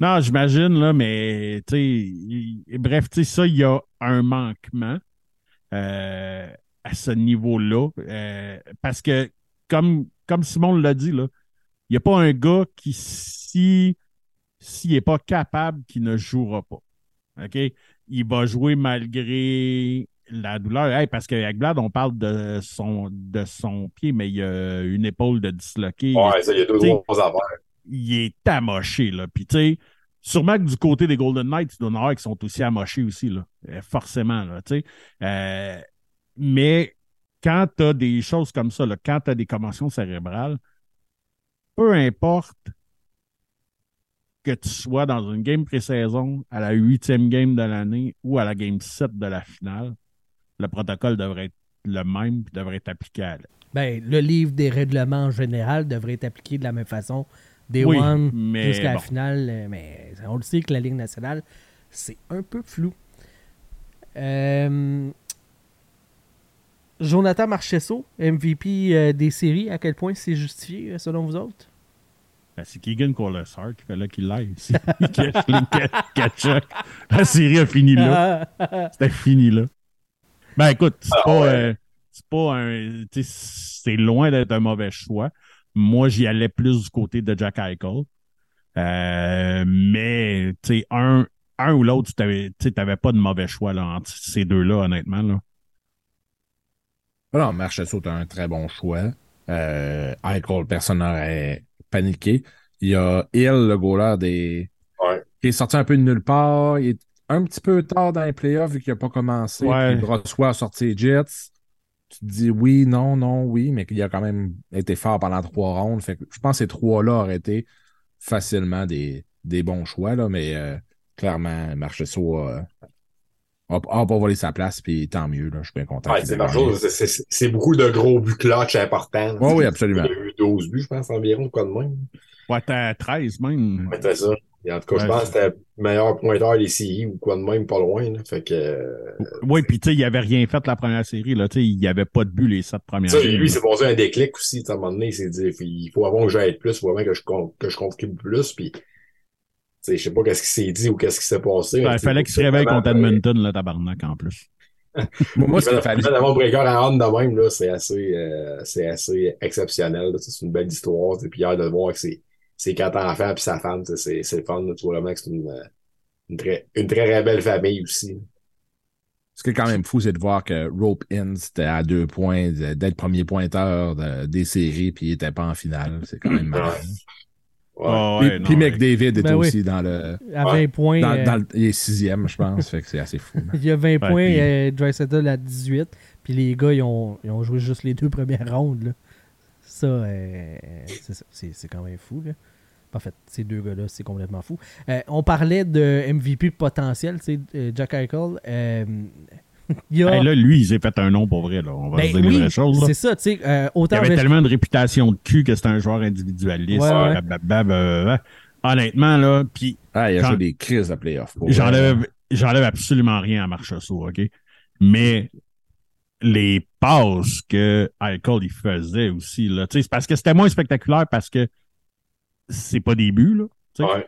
Non, j'imagine, là, mais tu sais, bref, tu sais, ça, il y a un manquement euh, à ce niveau-là. euh, parce que, comme, comme Simon l'a dit, là, il n'y a pas un gars qui, si s'il n'est pas capable, qui ne jouera pas. OK? Il va jouer malgré la douleur. Hey, parce qu'avec Blad, on parle de son, de son pied, mais il y a une épaule de disloqué. Ouais, ça, il y a deux grosses affaires. Il est amoché, là. Puis, tu sûrement que du côté des Golden Knights, en avoir qui sont aussi amochés aussi, là. Euh, forcément, là, tu. Euh, mais quand tu as des choses comme ça, quand tu as des commotions cérébrales, peu importe que tu sois dans une game pré-saison, à la huitième game de l'année ou à la game 7 de la finale, le protocole devrait être le même et devrait être appliqué à elle. Ben, le livre des règlements en général devrait être appliqué de la même façon Day Oui, One mais jusqu'à la finale. euh, Mais on le sait que la Ligue nationale, c'est un peu flou. Euh, Jonathan Marchesso, MVP euh, des séries, à quel point c'est justifié selon vous autres? Ben, c'est Keegan Colasar qui fait là qu'il l'aille. (laughs) Kachuk. La série a fini là. (laughs) C'était fini là. Ben écoute, c'est Ah, pas, euh, pas un. C'est loin d'être un mauvais choix. Moi, j'y allais plus du côté de Jack Eichel. Euh, mais tu sais, un, un ou l'autre, tu n'avais pas de mauvais choix là, entre ces deux-là, honnêtement. Là. Alors, Marchesso est un très bon choix. Euh, Eichel, personne n'aurait paniqué. Il y a Hill, le goaler des. Ouais. qui est sorti un peu de nulle part. Il est un petit peu tard dans les playoffs vu qu'il n'a pas commencé. Ouais. Puis Brossois a sorti les Jets. Tu te dis oui, non, non, oui, mais qu'il a quand même été fort pendant trois rondes. Fait que je pense que ces trois-là auraient été facilement des, des bons choix, là, mais euh, clairement, Marchesso a, a, a pas volé sa place, puis tant mieux. Là, je suis bien content. Ouais, c'est beaucoup de gros buts clutch importants. Ouais, oui, absolument. Il y a eu 12 buts, je pense, environ, quoi de même. Ouais, t'as 13 même. Ouais, c'était ça. Et en tout cas, je pense que c'était le meilleur pointeur des séries ou quoi de même, pas loin. Là. Fait que, euh, Oui, puis tu sais, il avait rien fait la première série. Là, tu sais, il n'y avait pas de but les sept premières games, lui, c'est posé un déclic aussi. tu sais, À un moment donné, il s'est dit, il faut vraiment que j'aide plus, il faut vraiment que je, que je contribue plus. Puis, tu sais, je sais pas qu'est-ce qui s'est dit ou qu'est-ce qui s'est passé. Ben, il fallait qu'il se réveille contre Edmonton, là, tabarnak, en plus. (laughs) Moi, moi, ce qu'il fallait. D'avoir breaker à Anne de même, là, c'est assez, euh, c'est assez exceptionnel. là. C'est une belle histoire. tu sais, Puis hier, de le voir que c'est ses quatre enfants puis sa femme, c'est c'est le fun. Tu vois vraiment que c'est une, euh, une, très, une très, très belle famille aussi. Ce qui est quand même fou, c'est de voir que Rope Inns était à deux points d'être premier pointeur de- des séries, puis il n'était pas en finale. C'est quand même malade. Ouais. Ah, puis ouais, puis non, McDavid est Ben oui. aussi dans le. À Ouais. 20 points. Dans, euh, dans le- il est sixième, je pense. fait que c'est assez fou. (laughs) Il y a 20 Ouais, points, puis- euh, Draisaitl à 18. Puis les gars, ils ont, ils ont joué juste les deux premières rondes. Là. Ça, euh, c'est. C'est c'est quand même fou. Là. En fait, ces deux gars-là, c'est complètement fou. Euh, on parlait de MVP potentiel, tu sais, euh, Jack Eichel. Euh, (laughs) il a... Hey, là, lui, il s'est fait un nom pour vrai. Là. On va Ben se dire les oui, vraies choses. c'est ça, tu sais. euh, Il autant avait tellement de réputation de cul que c'était un joueur individualiste. Ouais, ouais. blablabla, blablabla. Honnêtement, là, puis Ah, il a Quand- joué des crises vrai. j'enlève j'enlève absolument rien à Marchessault, OK? Mais les passes que Eichel il faisait aussi, là, tu sais, c'est parce que c'était moins spectaculaire parce que c'est pas des buts, là. tu sais. Ouais.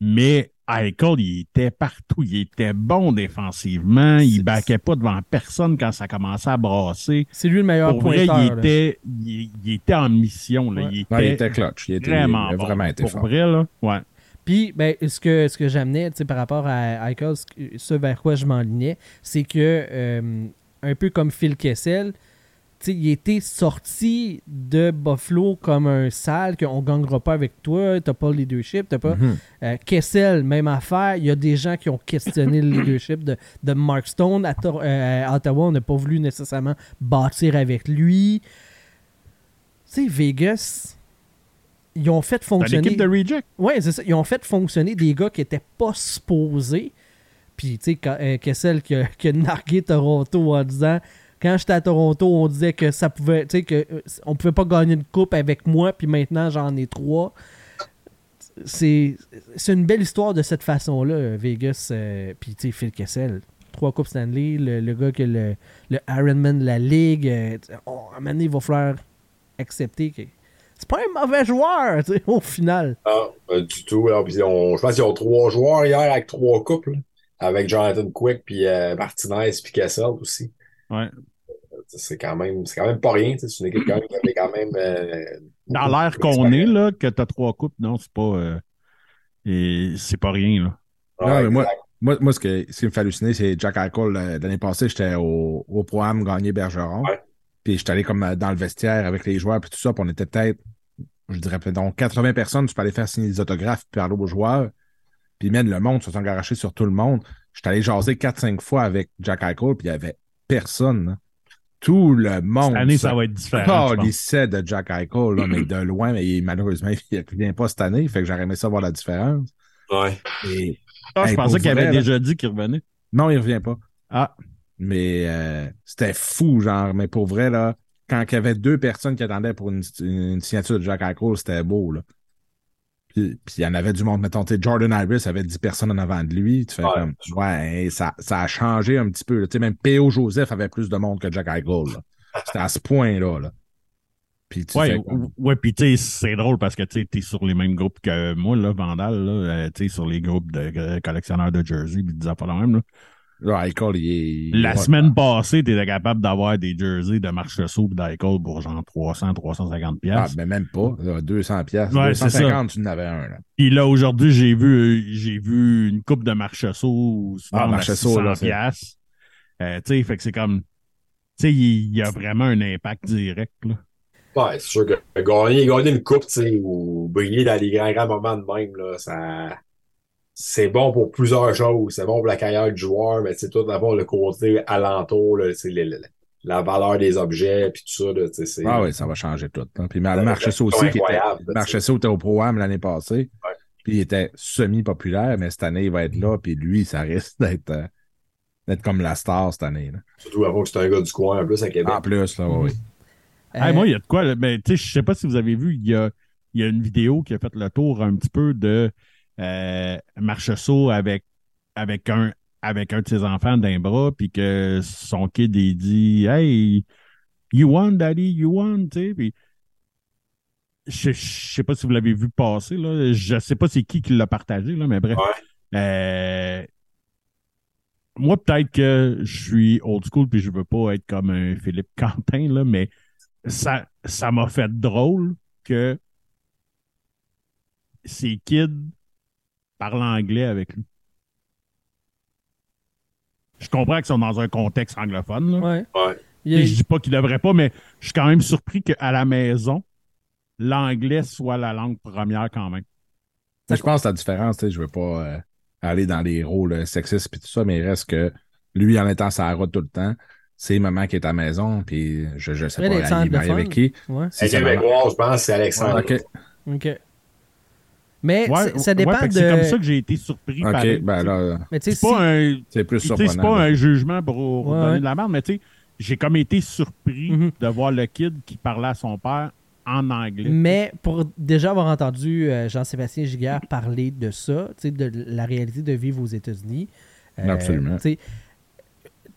Mais Eichel, il était partout. Il était bon défensivement. Il baquait pas devant personne quand ça commençait à brasser. C'est lui le meilleur Pour vrai, pointeur. il là. était, il, il était en mission. Là. Ouais. Il, était Ouais, il était clutch. Il, était, vraiment il a bon. vraiment été Pour fort. vrai, là. Ouais. Puis, ben, ce que, ce que j'amenais par rapport à Eichel, ce vers quoi je m'enlignais, c'est que, euh, un peu comme Phil Kessel, tu sais, il était sorti de Buffalo comme un sale, qu'on ne gagnera pas avec toi, t'as pas le leadership, t'as pas. Mhm. Euh, Kessel, même affaire. Il y a des gens qui ont questionné le leadership de, de Mark Stone. À, euh, à Ottawa, on n'a pas voulu nécessairement bâtir avec lui. Tu sais, Vegas, ils ont fait fonctionner. l'équipe de Reject. Ouais, c'est ça. Ils ont fait fonctionner des gars qui étaient pas supposés. Puis, tu sais, quand- euh, Kessel (laughs) qui a, nargué Toronto en disant quand j'étais à Toronto, on disait que ça pouvait, tu euh, pouvait pas gagner une coupe avec moi, puis maintenant j'en ai trois. C'est une belle histoire de cette façon-là, Vegas. euh, puis, tu sais, Phil Kessel, trois coupes Stanley, le, le gars que le, le Ironman de la ligue. euh, on- à un moment donné, il va falloir accepter que c'est pas un mauvais joueur, (laughs) au final. Ah, pas du tout. Puis on, je pense qu'ils ont trois joueurs hier avec trois couples. Avec Jonathan Quick, puis euh, Martinez, puis Kessel aussi. Ouais. C'est quand même, c'est quand même pas rien. tu sais. C'est une équipe quand même qui avait quand même. euh, Dans l'air qu'on est, là, que t'as trois coupes, non, c'est pas. euh, et c'est pas rien, là. Ouais, Non, mais moi, moi, moi, ce, que, ce qui me fait halluciner, c'est Jack Eichel. L'année passée, j'étais au, au programme gagné Bergeron. Ouais. Puis j'étais allé comme dans le vestiaire avec les joueurs, puis tout ça. Puis on était peut-être, je dirais peut-être donc 80 personnes. Tu peux aller faire signer des autographes, puis parler aux joueurs. Puis même le monde se sont garachés sur tout le monde. J'étais allé jaser 4-5 fois avec Jack Eichel, puis il y avait personne. hein. tout le monde. Cette année, ça va être différent. Oh, je lycée de Jack Eichel, là, mais de loin, mais il- malheureusement, (laughs) il ne revient pas cette année. Fait que j'aurais aimé ça voir la différence. Ouais. Et, Ah, je pensais qu'il avait là. déjà dit qu'il revenait. non, il revient pas. Ah, Mais euh, c'était fou, genre. Mais pour vrai, là, quand il y avait deux personnes qui attendaient pour une, une signature de Jack Eichel, c'était beau, là. Puis il y en avait du monde. Mettons, tu sais, Jordan Iris avait 10 personnes en avant de lui. Tu fais Ouais. comme, ouais, ça, ça a changé un petit peu. là. Tu sais, même P.O. Joseph avait plus de monde que Jack Eichel. C'était à ce point-là, là. Puis tu ouais, fais comme- ouais, puis tu sais, c'est drôle parce que tu t'es sur les mêmes groupes que moi, là, Vandal, là, euh, tu sais, sur les groupes de euh, collectionneurs de jersey, puis des affaires même, là. Là, Eichel, il est. La ouais. semaine passée, t'étais capable d'avoir des jerseys de Marcheseau et d'Eichel pour genre 300, 350 Ah, piastres. mais même pas. là, 200 pièces. Ouais, c'est 250, tu en avais un, là. Puis là, aujourd'hui, j'ai vu, j'ai vu une coupe de Marcheseau se Ah, vendre à Marchessault, 600 là, c'est- piastres. Euh, tu sais, fait que c'est comme, tu sais, il y a vraiment un impact direct, là. Ouais, c'est sûr que gagner, gagner une coupe, tu sais, ou briller dans les grands, grands moments de même, là, ça, c'est bon pour plusieurs choses. C'est bon pour la carrière du joueur, mais c'est tout d'abord le côté alentour, là, c'est le- le- la valeur des objets, puis tout ça, là. Ah oui, ça va changer tout. hein. Puis ça aussi, qui était, au programme l'année passée. Ouais. Puis il était semi-populaire, mais cette année, il va être là. Puis lui, ça risque d'être euh, d'être comme la star cette année. là. Surtout avant que c'est un gars du coin, en plus, à Québec. En plus, là, oui. Hey, Euh, moi, il y a de quoi, là, tu sais, je sais pas si vous avez vu, il y a, il y a une vidéo qui a fait le tour un petit peu de euh, Marcheseau avec, avec, un, avec un de ses enfants d'un bras, puis que son kid, il dit Hey, you won, daddy, you won, tu sais, puis je, je sais pas si vous l'avez vu passer, là. Je sais pas c'est qui qui l'a partagé, là, mais bref. Euh, moi, peut-être que je suis old school puis je veux pas être comme un Philippe (laughs) Quentin, là, mais ça, ça m'a fait drôle que ces kids parlent anglais avec lui. Je comprends qu'ils sont dans un contexte anglophone, là. Ouais. Et je dis pas qu'ils devraient pas, mais je suis quand même surpris qu'à la maison, l'anglais soit la langue première quand même. Mais je pense que la différence, tu sais, je veux pas euh, aller dans les rôles euh, sexistes et tout ça, mais il reste que lui, en étant sa route tout le temps, c'est maman qui est à la maison, puis je, je sais pas, elle est mariée avec qui? Ouais. Maman- Québécois, je pense, c'est Alexandre. Ok, OK. Mais Ouais, ça- ouais, dépend de. C'est comme ça que j'ai été surpris. ok, pareil. ben là, Mais tu sais, C'est si- pas un, c'est plus sais, c'est surprenant. pas un jugement pour Ouais, donner ouais. de la merde, mais tu sais, j'ai comme été surpris Mhm. de voir le kid qui parlait à son père en anglais. Mais pour déjà avoir entendu euh, Jean-Sébastien Giguère parler de ça, tu sais, de la réalité de vivre aux États-Unis, euh, Absolument. tu sais,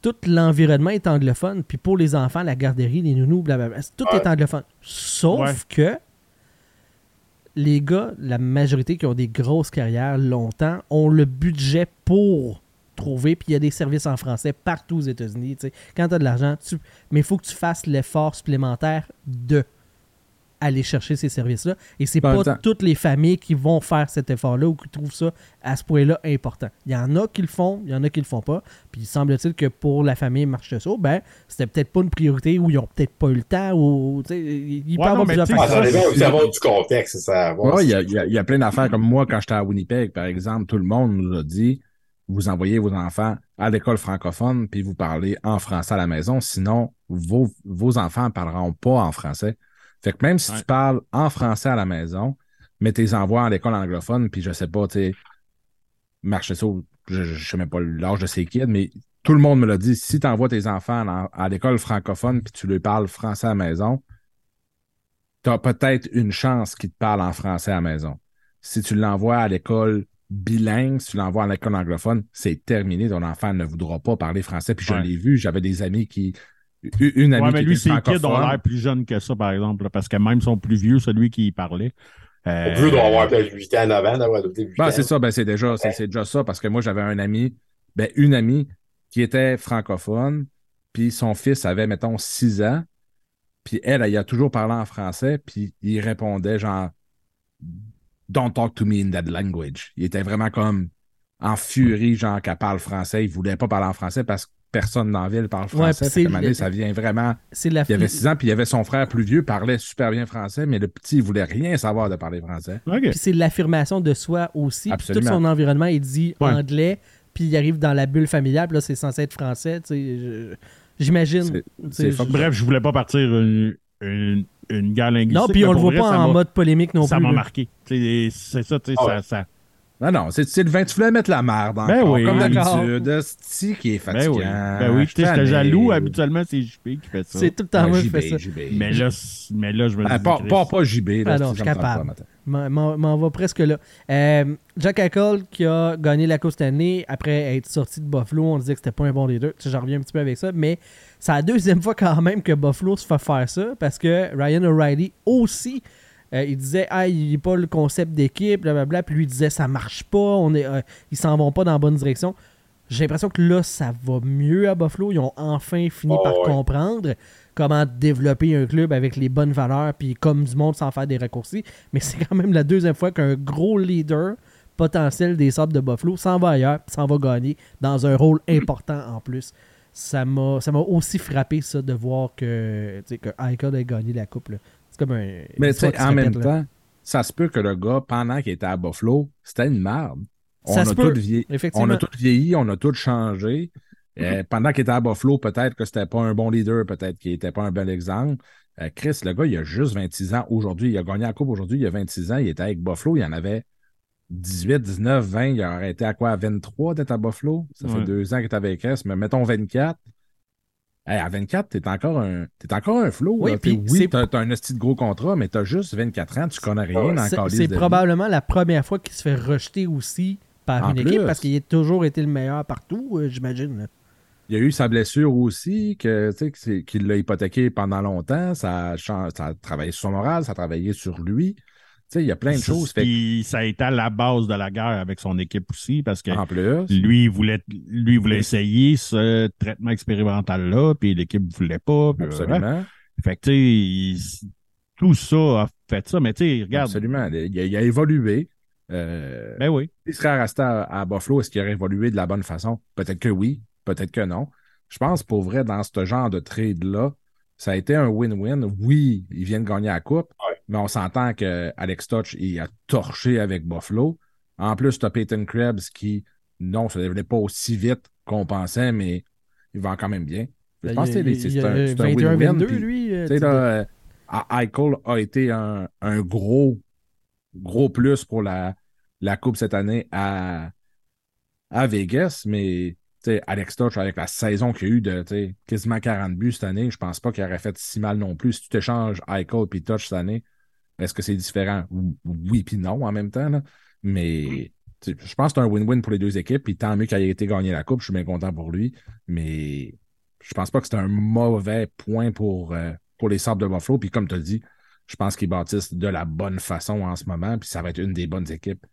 Tout l'environnement est anglophone, puis pour les enfants, la garderie, les nounous, blablabla, tout Ouais. est anglophone. Sauf Ouais. que les gars, la majorité qui ont des grosses carrières longtemps, ont le budget pour trouver, puis il y a des services en français partout aux États-Unis. Quand tu as de l'argent, tu... mais il faut que tu fasses l'effort supplémentaire de aller chercher ces services-là. Et c'est En pas temps- toutes les familles qui vont faire cet effort-là ou qui trouvent ça à ce point-là important. Il y en a qui le font, il y en a qui le font pas. Puis il semble-t-il que pour la famille Marcheseau, ben, c'était peut-être pas une priorité ou ils ont peut-être pas eu le temps ou tu sais, il il peut Ouais, avoir plusieurs Ah, ça facteurs. du contexte, ça. Ouais, il y a, il y a- il y a plein d'affaires. Comme moi, quand j'étais à Winnipeg, par exemple, tout le monde nous a dit vous envoyez vos enfants à l'école francophone puis vous parlez en français à la maison, sinon vos, vos enfants ne parleront pas en français. Fait que même si Ouais. tu parles en français à la maison, mais tes envois à l'école anglophone, puis je sais pas, tu sais, marche ça, je, je sais même pas l'âge de ces kids, mais tout le monde me l'a dit, si tu envoies tes enfants à l'école francophone puis tu leur parles français à la maison, tu as peut-être une chance qu'ils te parlent en français à la maison. Si tu l'envoies à l'école bilingue, si tu l'envoies à l'école anglophone, c'est terminé. Ton enfant ne voudra pas parler français. Puis je Ouais. l'ai vu, j'avais des amis qui. Une amie Ouais, mais lui, ses kids ont l'air plus jeunes que ça, par exemple, là, parce que même son plus vieux, celui qui y parlait. euh, Au plus, doit avoir peut-être 8 ans, 9 ans, d'avoir adopté 8 Ben, ans. c'est ça, ben, c'est déjà, c'est déjà ça, parce que moi, j'avais un ami, ben, une amie qui était francophone, puis son fils avait, mettons, 6 ans, puis elle, elle, a toujours parlé en français, puis il répondait genre Don't talk to me in that language. Il était vraiment comme en furie, genre qu'elle parle français. Il voulait pas parler en français parce que personne dans la ville parle Ouais, français. Fait qu'à un donné, ça vient vraiment. C'est la Il avait 6 ans, puis il y avait son frère plus vieux, parlait super bien français, mais le petit, il voulait rien savoir de parler français. OK. Puis c'est l'affirmation de soi aussi. Puis tout son environnement est dit Ouais. anglais, puis il arrive dans la bulle familiale, puis là, c'est censé être français. J'imagine. Bref, je voulais pas partir une, une, une guerre linguistique. Non, puis on le voit vrai, pas ça en m'a- mode polémique non Ça plus. m'a là. marqué. Tu sais, C'est ça, tu sais, Ah ça, ouais. ça. Non, non, c'est le vin. Tu voulais mettre la merde encore, Ben oui. comme d'habitude. C'est qui est Ben fatigant. oui. Ben oui, sais, j'étais jaloux. Habituellement, c'est JP qui fait ça. C'est tout le temps Ouais, moi qui JB, fais ça. JB. Mais là, mais là, je me Ben, dis. pas, pas, pas JB. Là, Ah non, je suis capable. M'en- va presque là. Euh, Jack Eichel qui a gagné la Coupe cette année après être sorti de Buffalo, on disait que c'était pas un bon. Tu sais, J'en reviens un petit peu avec ça, mais c'est la deuxième fois quand même que Buffalo se fait faire ça parce que Ryan O'Reilly aussi, euh, il disait ah il n'est pas le concept d'équipe, blablabla, puis lui il disait ça marche pas, on est, euh, ils s'en vont pas dans la bonne direction. J'ai l'impression que là ça va mieux à Buffalo, ils ont enfin fini Oh, par ouais. comprendre comment développer un club avec les bonnes valeurs puis comme du monde sans faire des raccourcis. Mais c'est quand même la deuxième fois qu'un gros leader potentiel des Sabres de Buffalo s'en va ailleurs, puis s'en va gagner dans un rôle important en plus. Ça m'a ça m'a aussi frappé ça de voir que que Eichel a gagné la coupe. là. C'est comme un Mais tu sais, en même répète, temps, ça se peut que le gars, pendant qu'il était à Buffalo, c'était une merde. On Ça a tout vieilli. On a tout vieilli, on a tout changé. Euh, pendant qu'il était à Buffalo, peut-être que c'était pas un bon leader, peut-être qu'il était pas un bel exemple. Euh, Chris, le gars, il a juste 26 ans aujourd'hui. Il a gagné la Coupe aujourd'hui, il a 26 ans. Il était avec Buffalo, il en avait 18, 19, 20. Il a arrêté à quoi? À 23 d'être à Buffalo? Ça fait deux ans qu'il est avec S, mais mettons 24. Hey, à 24, t'es encore un, t'es encore un flow. Oui, puis oui, t'as, un esti de gros contrat, mais t'as juste 24 ans, tu connais rien dans le C'est- probablement la première fois qu'il se fait rejeter aussi par En une plus. équipe parce qu'il a toujours été le meilleur partout, euh, j'imagine. Il y a eu sa blessure aussi, que, qu'il l'a hypothéqué pendant longtemps. Ça a, ça a travaillé sur son moral, ça a travaillé sur lui. Sais, il y a plein de choses. Fait ça a été à la base de la guerre avec son équipe aussi, parce que en plus, lui, il voulait, lui, il voulait essayer ce traitement expérimental-là, puis l'équipe ne voulait pas. puis, absolument. Fait que, tu sais, il- tout ça a fait ça, mais tu sais, regarde. Absolument. Il a, il a évolué. Euh, Ben oui. S'il serait resté à, à Buffalo, est-ce qu'il aurait évolué de la bonne façon? Peut-être que oui, peut-être que non. Je pense pour vrai, dans ce genre de trade-là, ça a été un win-win. Oui, ils viennent gagner la coupe. Mais on s'entend que Alex Touch, il a torché avec Buffalo. En plus, tu as Peyton Krebs qui, non, ça ne développait pas aussi vite qu'on pensait, mais il va quand même bien. Je pense que Ben, c'est un, win-win. 21-22, puis- lui. euh, là, euh, A- Eichel a été un, un gros, gros plus pour la, la Coupe cette année à, à Vegas, mais Alex Touch, avec la saison qu'il y a eu de quasiment 40 buts cette année, je pense pas qu'il aurait fait si mal non plus. Si tu t'échanges Eichel et Touch cette année, est-ce que c'est différent? Oui puis non en même temps, là. mais sais, je pense que c'est un win-win pour les deux équipes, puis tant mieux qu'il ait été gagné la Coupe, je suis bien content pour lui, mais je pense pas que c'est un mauvais point pour, euh, pour les Sabres de Buffalo. Puis comme tu as dit, je pense qu'ils bâtissent de la bonne façon en ce moment. Puis ça va être une des bonnes équipes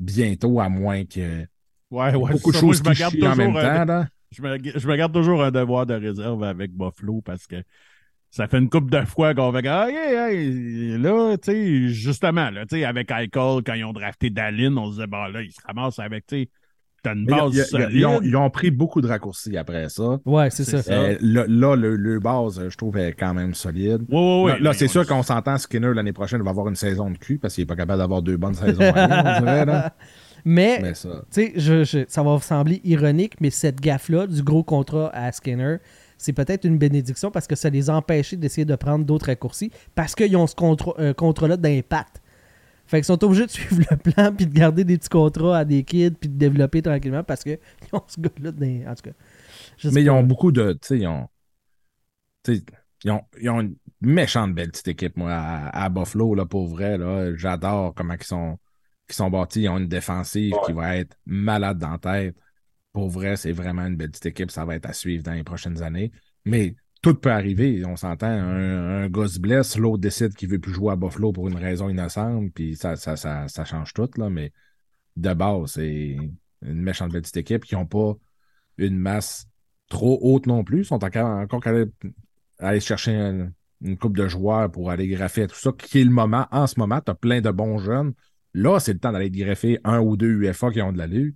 bientôt, à moins que Ouais, ouais. beaucoup de choses qui en même un- temps. là. Je me, je me garde toujours un devoir de réserve avec Buffalo parce que ça fait une couple de fois qu'on va dire ah, yeah, yeah, là, tu sais, justement, là, tu sais, avec Eichel, quand ils ont drafté Dallin, on se disait, bon, là, ils se ramassent avec, tu sais, t'as une base ils- ils- solide. ils, ont, ils ont pris beaucoup de raccourcis après ça. Ouais, c'est ça. ça. Euh, là, là, le, le base, je trouve, est quand même solide. Ouais, ouais, ouais. là, c'est sûr qu'on s'entend, Skinner, l'année prochaine, va avoir une saison de cul parce qu'il n'est pas capable d'avoir deux bonnes saisons. en ligne, on dirait, là. (laughs) Mais, Mais ça. je- je- ça va sembler ironique, mais cette gaffe-là, du gros contrat à Skinner, c'est peut-être une bénédiction parce que ça les a empêchés d'essayer de prendre d'autres raccourcis parce qu'ils ont ce euh, contrat-là d'impact. Fait qu'ils sont obligés de suivre le plan puis de garder des petits contrats à des kids puis de développer tranquillement parce qu'ils (laughs) ont ce gars-là dans- En tout cas. je sais Mais ils ont beaucoup de. Tu sais, ils ont. tu sais, ils ont, ils ont une méchante belle petite équipe, moi, à, à Buffalo, là, pour vrai. Là. J'adore comment ils sont, ils sont bâtis. Ils ont une défensive qui va être malade dans la tête. Pour vrai, c'est vraiment une belle petite équipe. Ça va être à suivre dans les prochaines années. Mais tout peut arriver. On s'entend. Un, un gars se blesse, l'autre décide qu'il veut plus jouer à Buffalo pour une raison innocente. Puis ça, change tout. Là. Mais de base, c'est une méchante belle petite équipe qui n'ont pas une masse trop haute non plus. Ils sont encore, encore qu'à aller, chercher une, coupe de joueurs pour aller graffer tout ça, qui est le moment. En ce moment, tu as plein de bons jeunes. Là, c'est le temps d'aller greffer un ou deux UFA qui ont de l'allure.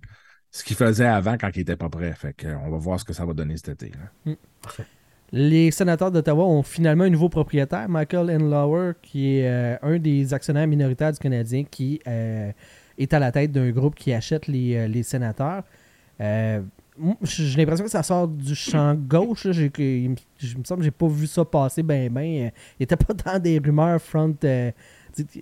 Ce qu'ils faisaient avant quand ils n'étaient pas prêts. Fait on va voir ce que ça va donner cet été. là. Les sénateurs d'Ottawa ont finalement un nouveau propriétaire, Michael Enlauer, qui est euh, un des actionnaires minoritaires du Canadien, qui euh, est à la tête d'un groupe qui achète les, euh, les sénateurs. J'ai l'impression que ça sort du champ gauche. là. Il, me- semble que j'ai pas vu ça passer ben ben. Il était pas (laughs) dans des rumeurs front.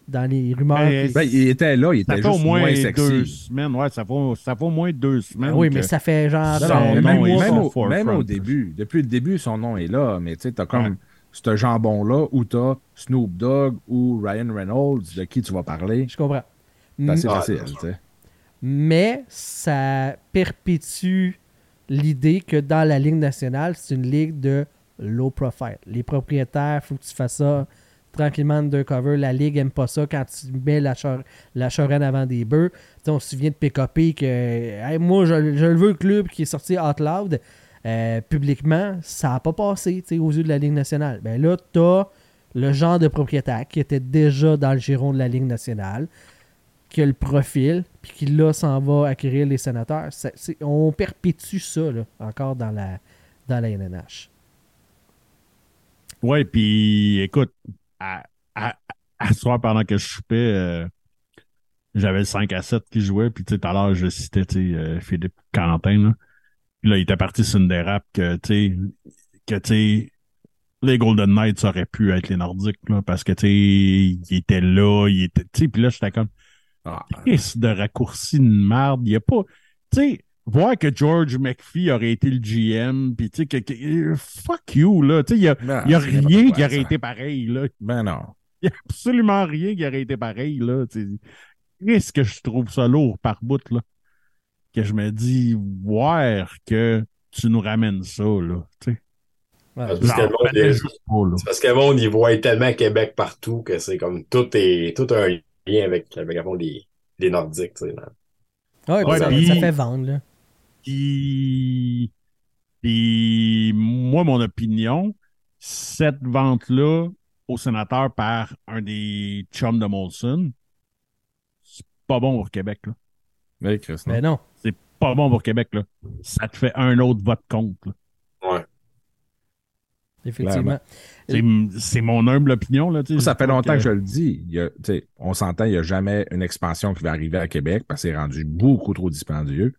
Dans les rumeurs. Ben, qui- Ben, il était là, il Ça était au juste moins deux sexy. semaines. Ouais, ça fait, ça fait au moins deux semaines. Ah oui, mais ça fait genre. Non, euh, même, même au, même au début, depuis le début, son nom est là, mais tu sais, t'as comme Ouais. ce jambon-là où t'as Snoop Dogg ou Ryan Reynolds, de qui tu vas parler. Je comprends. C'est assez Ah, facile, c'est tu sais. Mais ça perpétue l'idée que dans la Ligue nationale, c'est une ligue de low profile. Les propriétaires, il faut que tu fasses ça tranquillement undercover. La Ligue aime pas ça quand tu mets la, char la avant des bœufs. On se souvient de PKP que moi, je, le veux, le club qui est sorti out loud. euh, publiquement, ça n'a pas passé aux yeux de la Ligue nationale. Ben là, tu as le genre de propriétaire qui était déjà dans le giron de la Ligue nationale, qui a le profil, puis qui là s'en va acquérir les sénateurs. On perpétue ça là, encore dans la, dans la NNH. Ouais, puis écoute, à, à, soir, pendant que je soupais, euh, j'avais le 5 à 7 qui jouait, puis tu sais, tout à l'heure, je citais, tu sais, euh, Philippe Quentin, là. Puis là, il était parti sur une dérape que, tu sais, que, tu sais, les Golden Knights auraient pu être les Nordiques, là, parce que, tu sais, il était là, il était, tu sais, puis là, j'étais comme, Ah, de raccourci de merde. Il n'y a pas. Tu sais, voir que George McPhee aurait été le GM, puis tu sais, que, que- fuck you, là. Tu sais, il n'y a, non, y a rien quoi, qui aurait ça. été pareil, là. Ben non. Il n'y a absolument rien qui aurait été pareil, là. Tu sais, Qu'est-ce que je trouve ça lourd par bout, là? Que je me dis, voir que tu nous ramènes ça, là. Tu sais. Ouais. Parce que le monde, il voit tellement Québec partout que c'est comme tout est tout a un lien avec, avec avant, les, les Nordiques, tu sais. là. Ouais, puis Ouais, ça, puis- ça fait vendre. Là. Puis, puis moi, mon opinion, cette vente-là au sénateur par un des chums de Molson, c'est pas bon pour Québec. Là. Mais Chris, non. Mais non. C'est pas bon pour Québec. Là. Ça te fait un autre vote contre. là. Ouais. Effectivement. C'est, c'est mon humble opinion. Là. Ça fait longtemps que... que je le dis. Il y a- tu sais, on s'entend, il n'y a jamais une expansion qui va arriver à Québec parce que c'est rendu beaucoup trop dispendieux.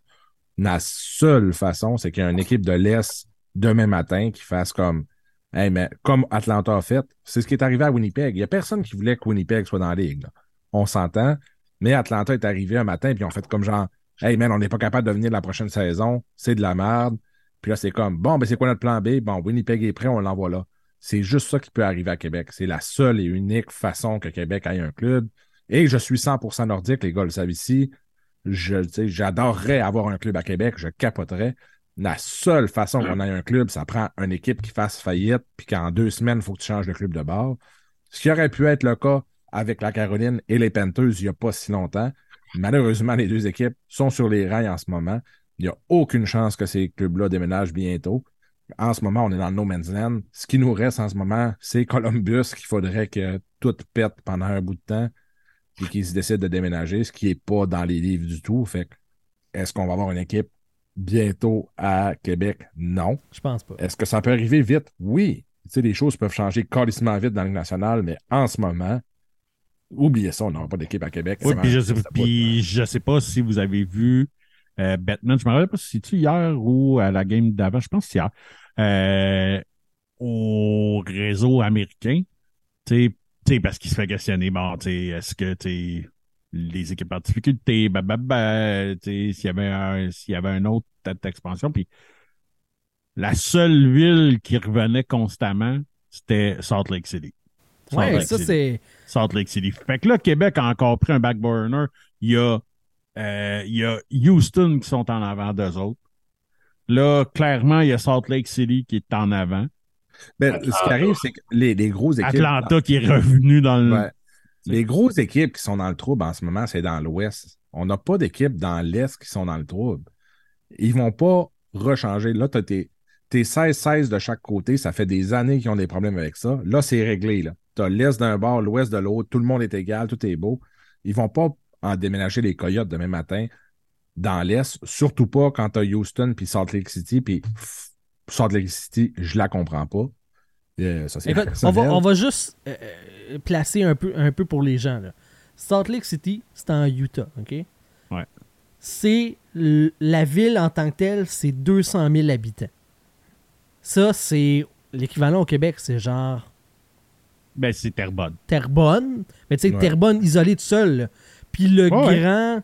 La seule façon, c'est qu'il y a une équipe de l'Est demain matin qui fasse comme Hey, mais comme Atlanta a fait, c'est ce qui est arrivé à Winnipeg. Il n'y a personne qui voulait que Winnipeg soit dans la ligue. On s'entend. Mais Atlanta est arrivé un matin, puis on fait comme genre Hey man, on n'est pas capable de venir la prochaine saison, c'est de la merde. Puis là, c'est comme Bon, ben c'est quoi notre plan B? Bon, Winnipeg est prêt, on l'envoie là. C'est juste ça qui peut arriver à Québec. C'est la seule et unique façon que Québec ait un club. Et je suis 100% nordique, les gars le savent ici. Je, j'adorerais avoir un club à Québec, je capoterais. La seule façon qu'on ait un club, ça prend une équipe qui fasse faillite, puis qu'en deux semaines, il faut que tu changes de club de bord. Ce qui aurait pu être le cas avec la Caroline et les Panthers il n'y a pas si longtemps. Malheureusement, les deux équipes sont sur les rails en ce moment. Il n'y a aucune chance que ces clubs-là déménagent bientôt. En ce moment, on est dans le no man's land. Ce qui nous reste en ce moment, c'est Columbus qu'il faudrait que tout pète pendant un bout de temps et qu'ils se décident de déménager, ce qui n'est pas dans les livres du tout. Fait que, est-ce qu'on va avoir une équipe bientôt à Québec? Non. Je pense pas. Est-ce que ça peut arriver vite? Oui. Tu sais, les choses peuvent changer carrément vite dans la Ligue nationale, mais en ce moment, oubliez ça, on n'aura pas d'équipe à Québec. Oui, puis je sais, puis je sais pas si vous avez vu euh, Batman, je me rappelle pas si c'est-tu hier ou à la game d'avant, je pense que c'est hier, euh, au réseau américain, tu sais, tu sais, parce qu'il se fait questionner, bon, est-ce que, tu sais, les équipes en difficulté, bah, bah, bah, s'il y avait un, s'il y avait un autre tête d'expansion, puis la seule ville qui revenait constamment, c'était Salt Lake City. Salt Ouais, Lake ça, c'est. Salt Lake City. Fait que là, Québec a encore pris un back burner. Il y a, euh, il y a Houston qui sont en avant d'eux autres. Là, clairement, il y a Salt Lake City qui est en avant. Ben, ce qui arrive, c'est que les, les grosses équipes. Atlanta qui est revenu dans le. Ouais. Les grosses équipes qui sont dans le trouble en ce moment, c'est dans l'Ouest. On n'a pas d'équipes dans l'Est qui sont dans le trouble. Ils vont pas rechanger. Là, tu as tes, tes 16-16 de chaque côté. Ça fait des années qu'ils ont des problèmes avec ça. Là, c'est réglé. Tu as l'Est d'un bord, l'Ouest de l'autre. Tout le monde est égal, tout est beau. Ils vont pas en déménager les Coyotes demain matin dans l'Est. Surtout pas quand tu as Houston puis Salt Lake City. Puis Salt Lake City, je la comprends pas. Euh, ça, c'est Écoute, on va, on va juste euh, euh, placer un peu, un peu pour les gens. Là. Salt Lake City, c'est en Utah, OK? Ouais. c'est la ville en tant que telle, c'est 200 000 habitants. Ça, c'est l'équivalent au Québec, c'est genre Ben, c'est Terrebonne. Terrebonne. Mais tu sais, Ouais. Terrebonne isolée tout seul. là. Puis le ouais. grand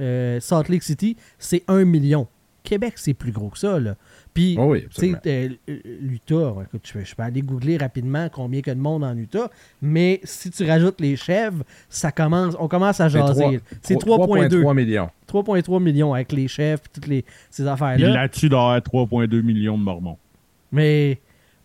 euh, Salt Lake City, c'est 1 million. Québec, c'est plus gros que ça. Là. Puis, Oh oui, tu sais, euh, euh, l'Utah, je peux, aller googler rapidement combien il y a de monde en Utah, mais si tu rajoutes les chèvres, ça commence, on commence à C'est jaser. C'est trois- 3,2 3,3 millions. 3,3 millions avec les chefs et toutes les, ces affaires-là. là-dessus, il doit y avoir 3,2 millions de Mormons. Mais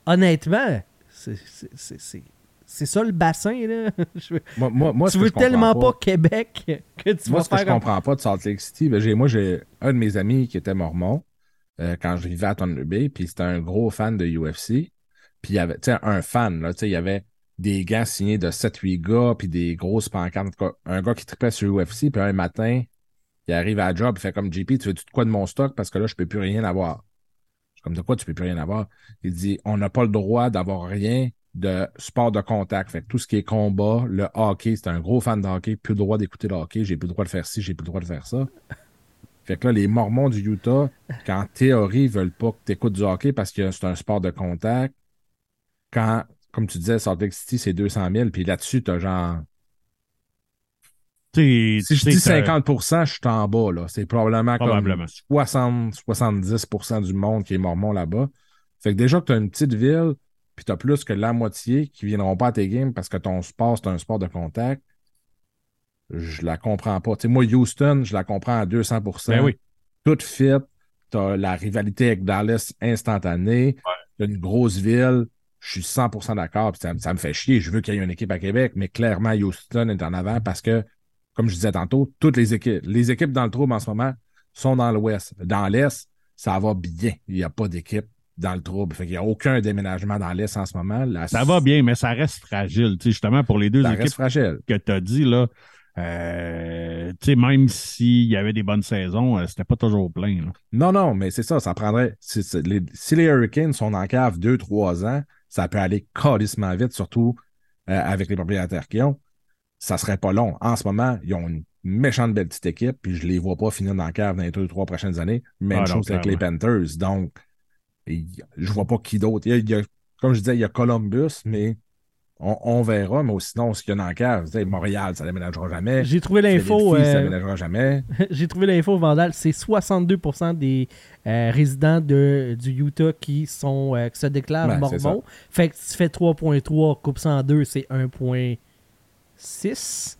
honnêtement, c'est- ça le bassin. Là. (laughs) Je veux- Moi, moi, moi, ce tu que veux tellement pas, Québec (laughs) que tu Moi, vas ce que je comprends pas de Salt Lake City, ben, moi, j'ai un de mes amis qui était mormon euh, quand je vivais à Thunder Bay, puis c'était un gros fan de UFC. Puis il y avait, tu sais, un fan, là, tu sais, il y avait des gants signés de 7-8 gars, puis des grosses pancartes. Un gars qui tripait sur UFC, puis un matin, il arrive à la job, il fait comme JP, tu veux-tu de quoi de mon stock? Parce que là, je peux plus rien avoir. Je suis comme de quoi tu peux plus rien avoir? Il dit, on n'a pas le droit d'avoir rien de sport de contact. Fait que tout ce qui est combat, le hockey, c'est un gros fan de hockey, plus le droit d'écouter le hockey, j'ai plus le droit de faire ci, j'ai plus le droit de faire ça. Fait que là, les Mormons du Utah, qu'en théorie, veulent pas que tu écoutes du hockey parce que c'est un sport de contact. Quand, comme tu disais, Salt Lake City, c'est 200 000, puis là-dessus, t'as genre. Tu sais, Si je dis sais, 50% je suis en bas, là. C'est probablement, Probablement. comme 60-70% du monde qui est mormon là-bas. Fait que déjà que tu as une petite ville, puis tu as plus que la moitié qui viendront pas à tes games parce que ton sport, c'est un sport de contact, je la comprends pas. Tu sais, moi, Houston, je la comprends à 200 Ben oui. Tout fit. Tu as la rivalité avec Dallas instantanée. Tu une grosse ville. Je suis 100% d'accord. puis Ça, ça me fait chier. Je veux qu'il y ait une équipe à Québec, mais clairement, Houston est en avant parce que, comme je disais tantôt, toutes les équipes, les équipes dans le trouble en ce moment sont dans l'Ouest. Dans l'Est, ça va bien. Il n'y a pas d'équipe dans le trouble. Fait qu'il n'y a aucun déménagement dans l'Est en ce moment. La- Ça va bien, mais ça reste fragile. Tu sais, justement, pour les deux Ça équipes reste fragile. que tu as dit, là, euh, tu sais, même s'il y avait des bonnes saisons, euh, c'était pas toujours plein. là. Non, non, mais c'est ça, ça prendrait. Si, les, si les Hurricanes sont en cave 2-3 ans, ça peut aller calissement vite, surtout euh, avec les propriétaires qui ont. Ça serait pas long. En ce moment, ils ont une méchante belle petite équipe, puis je les vois pas finir dans la cave dans les 2-3 prochaines années. Même Ah chose avec les Panthers. Donc, je vois pas qui d'autre. Comme je disais, il y a Columbus, mais on, on verra. Mais sinon, ce qu'il y a dans la cave, tu sais, Montréal, ça déménagera jamais. J'ai trouvé l'info. Ça euh, déménagera jamais. (laughs) J'ai trouvé l'info, Vandal. C'est 62% des euh, résidents de, du Utah qui, sont, euh, qui se déclarent Ben, mormons. Fait que si tu fais 3.3, coupe ça en deux, c'est 1.6.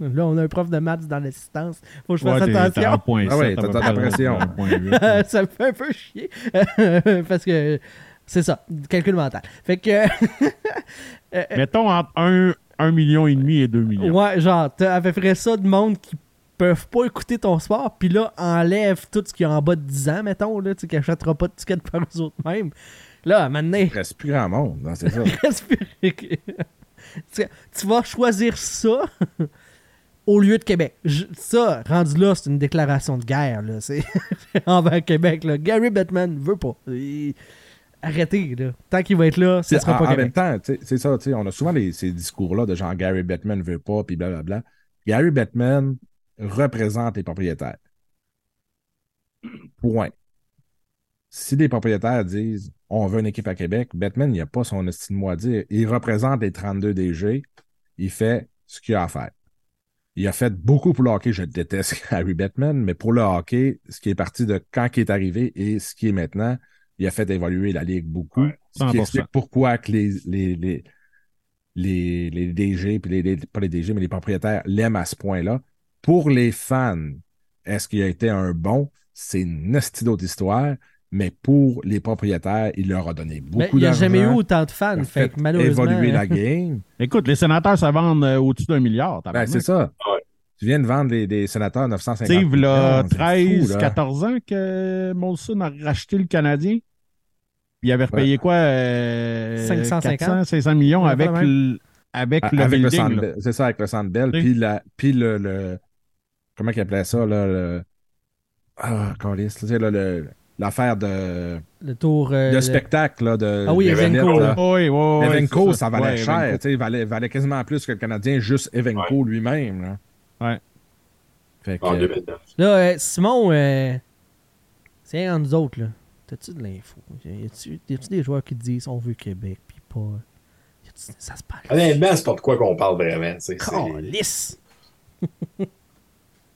Là, on a un prof de maths dans l'assistance. Faut que je fasse Ouais, attention. Ah ouais, t'as- la pression. (laughs) ça me fait un peu chier. (laughs) Parce que c'est ça, calcul mental. Fait que. (laughs) Mettons entre 1, 1 million et demi et 2 millions. Ouais, genre, t'as à peu près ça de monde qui peuvent pas écouter ton sport, puis là, enlève tout ce qui est en bas de 10 ans, mettons, là, tu achètera pas de tickets par eux autres mêmes. Là, maintenant, Il reste plus grand monde. non, c'est ça. (laughs) respirer. tu, tu vas choisir ça (laughs) au lieu de Québec. Je- ça, rendu là, c'est une déclaration de guerre, là. C'est envers Québec, là. Gary Bettman veut pas. Il- Arrêtez, là. Tant qu'il va être là, ça sera en, pas en même temps, c'est ça, tu sais, on a souvent les- ces discours-là de genre Gary Bettman veut pas, puis blablabla. Gary Bettman représente les propriétaires. Point. Si les propriétaires disent on veut une équipe à Québec, Bettman, il n'a pas son estime à dire. Il représente les 32 DG. Il fait ce qu'il a à faire. Il a fait beaucoup pour le hockey. Je déteste (laughs) Gary Bettman, mais pour le hockey, ce qui est parti de quand il est arrivé et ce qui est maintenant, il a fait évoluer la Ligue beaucoup. Ouais, ce qui 100%. explique pourquoi que les, les, les, les, les DG, puis les, les- pas les DG, mais les propriétaires l'aiment à ce point-là. Pour les fans, est-ce qu'il a été un bon? C'est une d'autre histoire, mais pour les propriétaires, il leur a donné beaucoup Mais il n'y a d'argent. jamais eu autant de il fans, a fait, fait que malheureusement... évoluer la game. Écoute, les sénateurs, ça vend euh, au-dessus d'un milliard. Ben, c'est ça. Ouais. Tu viens de vendre des, des sénateurs 950 Tu sais, il y a millions, c'est 13, fou, là. 14 ans que Molson a racheté le Canadien? Il avait repayé quoi? euh, 550? 400, 500 millions Ouais, avec, le, avec le avec building. C'est ça, avec le Centre Bell. Oui. Puis, la, puis le, le- Comment qu'il appelait ça, là? Le, ah, câlisse, tu sais, là, le- l'affaire de, Le tour... euh, de le- spectacle, là, de Ah oui, Evenco. Oui, oui, oui. Evenco, ça valait Ouais, cher, Evenco. tu sais, valait, valait quasiment plus que le Canadien, juste Evenco lui-même. Là. Fait que, En 2009. Là, euh, Simon, euh, c'est entre nous autres, là. T'as-tu de l'info? Y a-tu y a-tu des joueurs qui te disent on veut Québec, puis pas. Ça se parle. Honnêtement, c'est pas de quoi qu'on parle vraiment. c'est- Lisse! (laughs)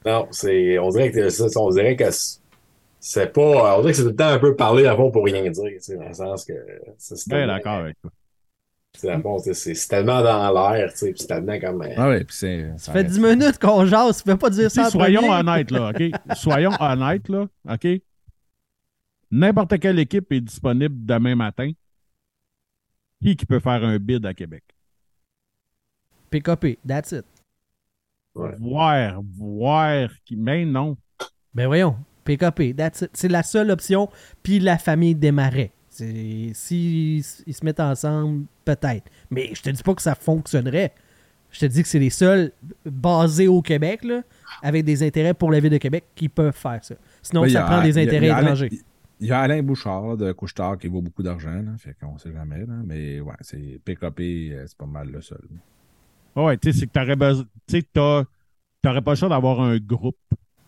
Non, c'est. On dirait que ça, on dirait que c'est- pas. On dirait que c'est tout le temps un peu parler à fond pour rien dire, tu sais, dans le sens que. c'est- Ben d'accord avec toi. C'est tellement dans l'air, tu sais, puis c'est tellement comme. euh, Ah ouais, puis c'est. Ça fait 10 minutes qu'on jase, tu peux pas dire ça soyons honnêtes, là, OK? Soyons honnêtes, là, OK? N'importe quelle équipe est disponible demain matin. Qui qui peut faire un bid à Québec? PKP, that's it. Ouais. Voir, voir, qui... mais non. Ben voyons, PKP, that's it. C'est la seule option, puis la famille démarrait. S'ils si, ils se mettent ensemble, peut-être. Mais je te dis pas que ça fonctionnerait. Je te dis que c'est les seuls basés au Québec, là, avec des intérêts pour la ville de Québec, qui peuvent faire ça. Sinon, ça a- prend des intérêts étrangers. Il y a Alain Bouchard là, de Couchetard qui vaut beaucoup d'argent, là, fait qu'on sait jamais. Là, mais ouais, c'est PKP, euh, c'est pas mal le seul. Ouais, tu sais, c'est que t'aurais besoin. Tu t'aurais pas le choix d'avoir un groupe.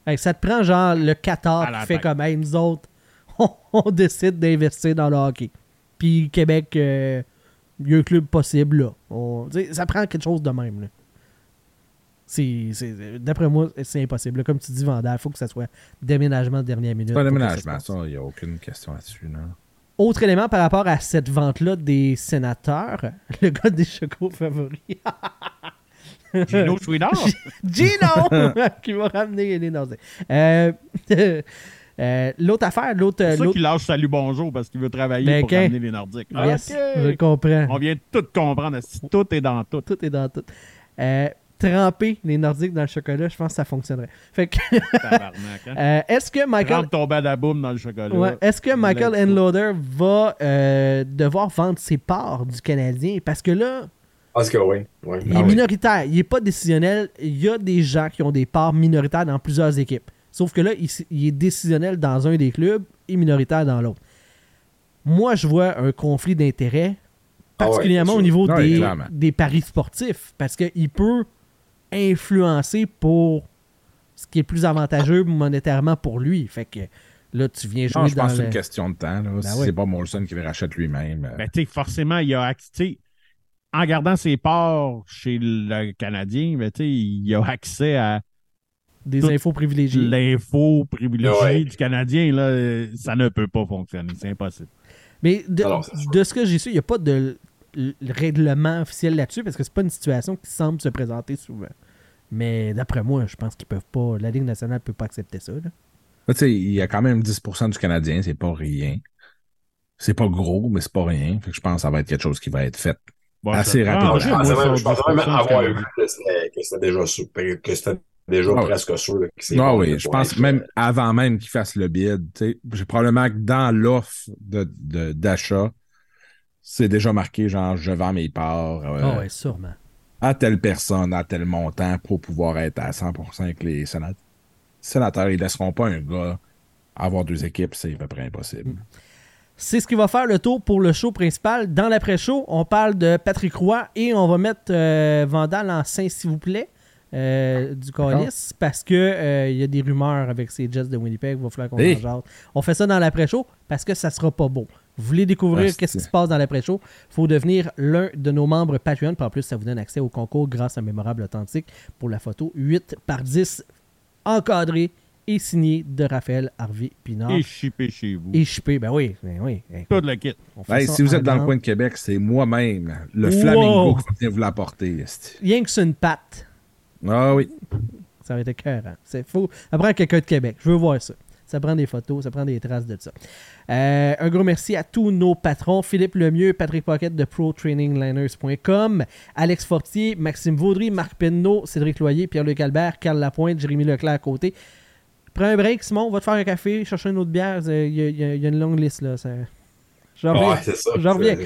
Hey, ça te prend genre le Qatar qui fait comme hey, nous autres, (laughs) on, décide d'investir dans le hockey. Puis Québec, euh, mieux club possible là. On- ça prend quelque chose de même. là. D'après moi, c'est impossible. là. Comme tu dis, Vandal, il faut que ça soit déménagement de dernière minute. C'est pas déménagement, ça, il n'y a aucune question là-dessus. Là. Autre élément par rapport à cette vente-là des sénateurs, le gars des chocos favoris. (laughs) Gino Chouinard? Gino! (laughs) qui va ramener les nausées. Euh, euh, l'autre affaire, l'autre. C'est ça l'autre- qu'il lâche Salut Bonjour parce qu'il veut travailler Ben, pour qu'un- ramener les Nordiques. Yes, OK. je comprends. On vient de tout comprendre. Tout est dans tout? Tout est dans tout. Euh, tremper les Nordiques dans le chocolat, je pense que ça fonctionnerait. Fait que, (laughs) Tabarnak, hein? euh, est-ce que Michael, Rentre ton badaboum dans le chocolat. ouais, est-ce que Michael. Enloader va euh, devoir vendre ses parts du Canadien? Parce que là, Parce que oui. oui. il Ah est oui. minoritaire, il n'est pas décisionnel. Il y a des gens qui ont des parts minoritaires dans plusieurs équipes. Sauf que là, il, est décisionnel dans un des clubs et minoritaire dans l'autre. Moi, je vois un conflit d'intérêts, Ah ouais, particulièrement au niveau des, paris sportifs, parce qu'il peut influencer pour ce qui est plus avantageux monétairement pour lui. Fait que là, tu viens jouer Non, je dans pense que c'est une question de temps. Là. si oui. c'est pas Molson qui le rachète lui-même. euh, Ben, tu sais, forcément, il a accès. En gardant ses parts chez le Canadien, ben, tu sais, il a accès à des tout infos privilégiées. l'info privilégiée Ouais. du Canadien. Là, euh, ça ne peut pas fonctionner. C'est impossible. Mais de, Alors, ce que j'ai su, il n'y a pas de règlement officiel là-dessus parce que c'est pas une situation qui semble se présenter souvent. Mais d'après moi, je pense qu'ils peuvent pas. La Ligue nationale peut pas accepter ça. tu sais, il y a quand même 10% du Canadien, c'est pas rien. C'est pas gros, mais c'est pas rien. Fait que je pense que ça va être quelque chose qui va être fait. Bon, Assez rapidement. Ah, je ça, même, je pensais même 10% du avoir vu que c'était déjà, sûr- que c'était déjà Ah oui. presque sûr. que c'est Ah bon, oui, je pense être, même avant même qu'il fasse le bid, tu sais, j'ai probablement que dans l'offre de- de- d'achat, c'est déjà marqué genre je vends mes parts euh, Ah ouais, sûrement. à telle personne, à tel montant pour pouvoir être à 100% avec les sénat- sénateurs. Ils laisseront pas un gars avoir deux équipes, c'est à peu près impossible. C'est ce qui va faire le tour pour le show principal. Dans l'après-show, on parle de Patrick Roy et on va mettre euh, Vandal en sein, s'il vous plaît, euh, du Callis, parce que euh, il y a des rumeurs avec ces Jets de Winnipeg. Il va falloir qu'on Hey. en jase. On fait ça dans l'après-show parce que ça sera pas beau. Vous voulez découvrir Ah, qu'est-ce qui se passe dans l'après-show? Il faut devenir l'un de nos membres Patreon. Puis en plus, ça vous donne accès au concours grâce à Mémorable Authentique pour la photo 8 par 10 encadré et signé de Raphaël Harvey Pinard. Et chipé chez vous. Et chippé, ben oui, ben oui. Tout le kit. Hey, si vous êtes dans le coin de Québec, c'est moi-même, le Wow. flamingo qui vient vous l'apporter. Rien que c'est une patte, Ah oui. ça va être écœurant. C'est faux. Prend quelqu'un de Québec. Je veux voir ça. Ça prend des photos, ça prend des traces de ça. Euh, un gros merci à tous nos patrons. Philippe Lemieux, Patrick Pocket de ProTrainingLiners.com, Alex Fortier, Maxime Vaudry, Marc Penneau, Cédric Loyer, Pierre-Luc Albert, Carl Lapointe, Jérémy Leclerc à côté. Prends un break, Simon. On va te faire un café, chercher une autre bière. Il il y a- une longue liste, là. J'en reviens.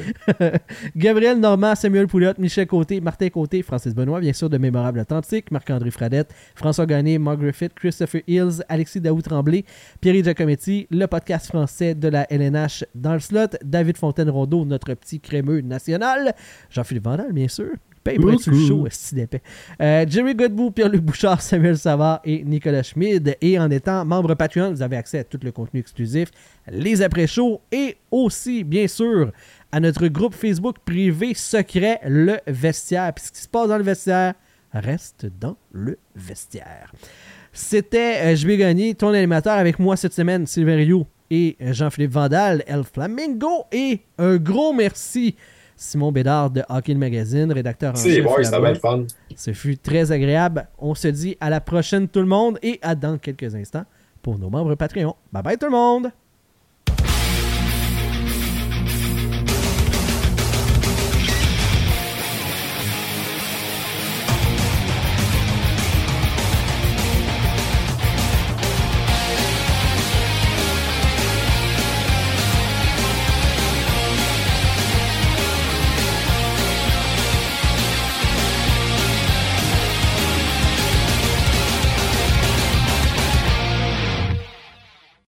Ouais, (laughs) Gabriel Normand, Samuel Poulotte, Michel Côté, Martin Côté, Francis Benoît, bien sûr, de Mémorable Authentique, Marc-André Fradette, François Gagné, Mark Griffith, Christopher Hills, Alexis Daou Tremblay, Pierre Giacometti, le podcast français de la LNH dans le slot, David Fontaine-Rondeau, notre petit crémeux national, Jean-Philippe Vandal, bien sûr, paye pour être d'épais. Euh, Jerry Godbout, Pierre-Luc Bouchard, (laughs) Samuel Savard et Nicolas Schmid. Et en étant membre Patreon, vous avez accès à tout le contenu exclusif, les après-shows et aussi, bien sûr, à notre groupe Facebook privé secret, le vestiaire. Puis ce qui se passe dans le vestiaire reste dans le vestiaire. C'était euh, Je vais gagner ton animateur avec moi cette semaine, Sylvain Rioux et euh, Jean-Philippe Vandal, El Flamingo. Et un gros merci, Simon Bédard de Hockey Magazine, rédacteur en C'est chef bon, ça va être fun. Ce fut très agréable. On se dit à la prochaine tout le monde et à dans quelques instants pour nos membres Patreon. Bye bye tout le monde!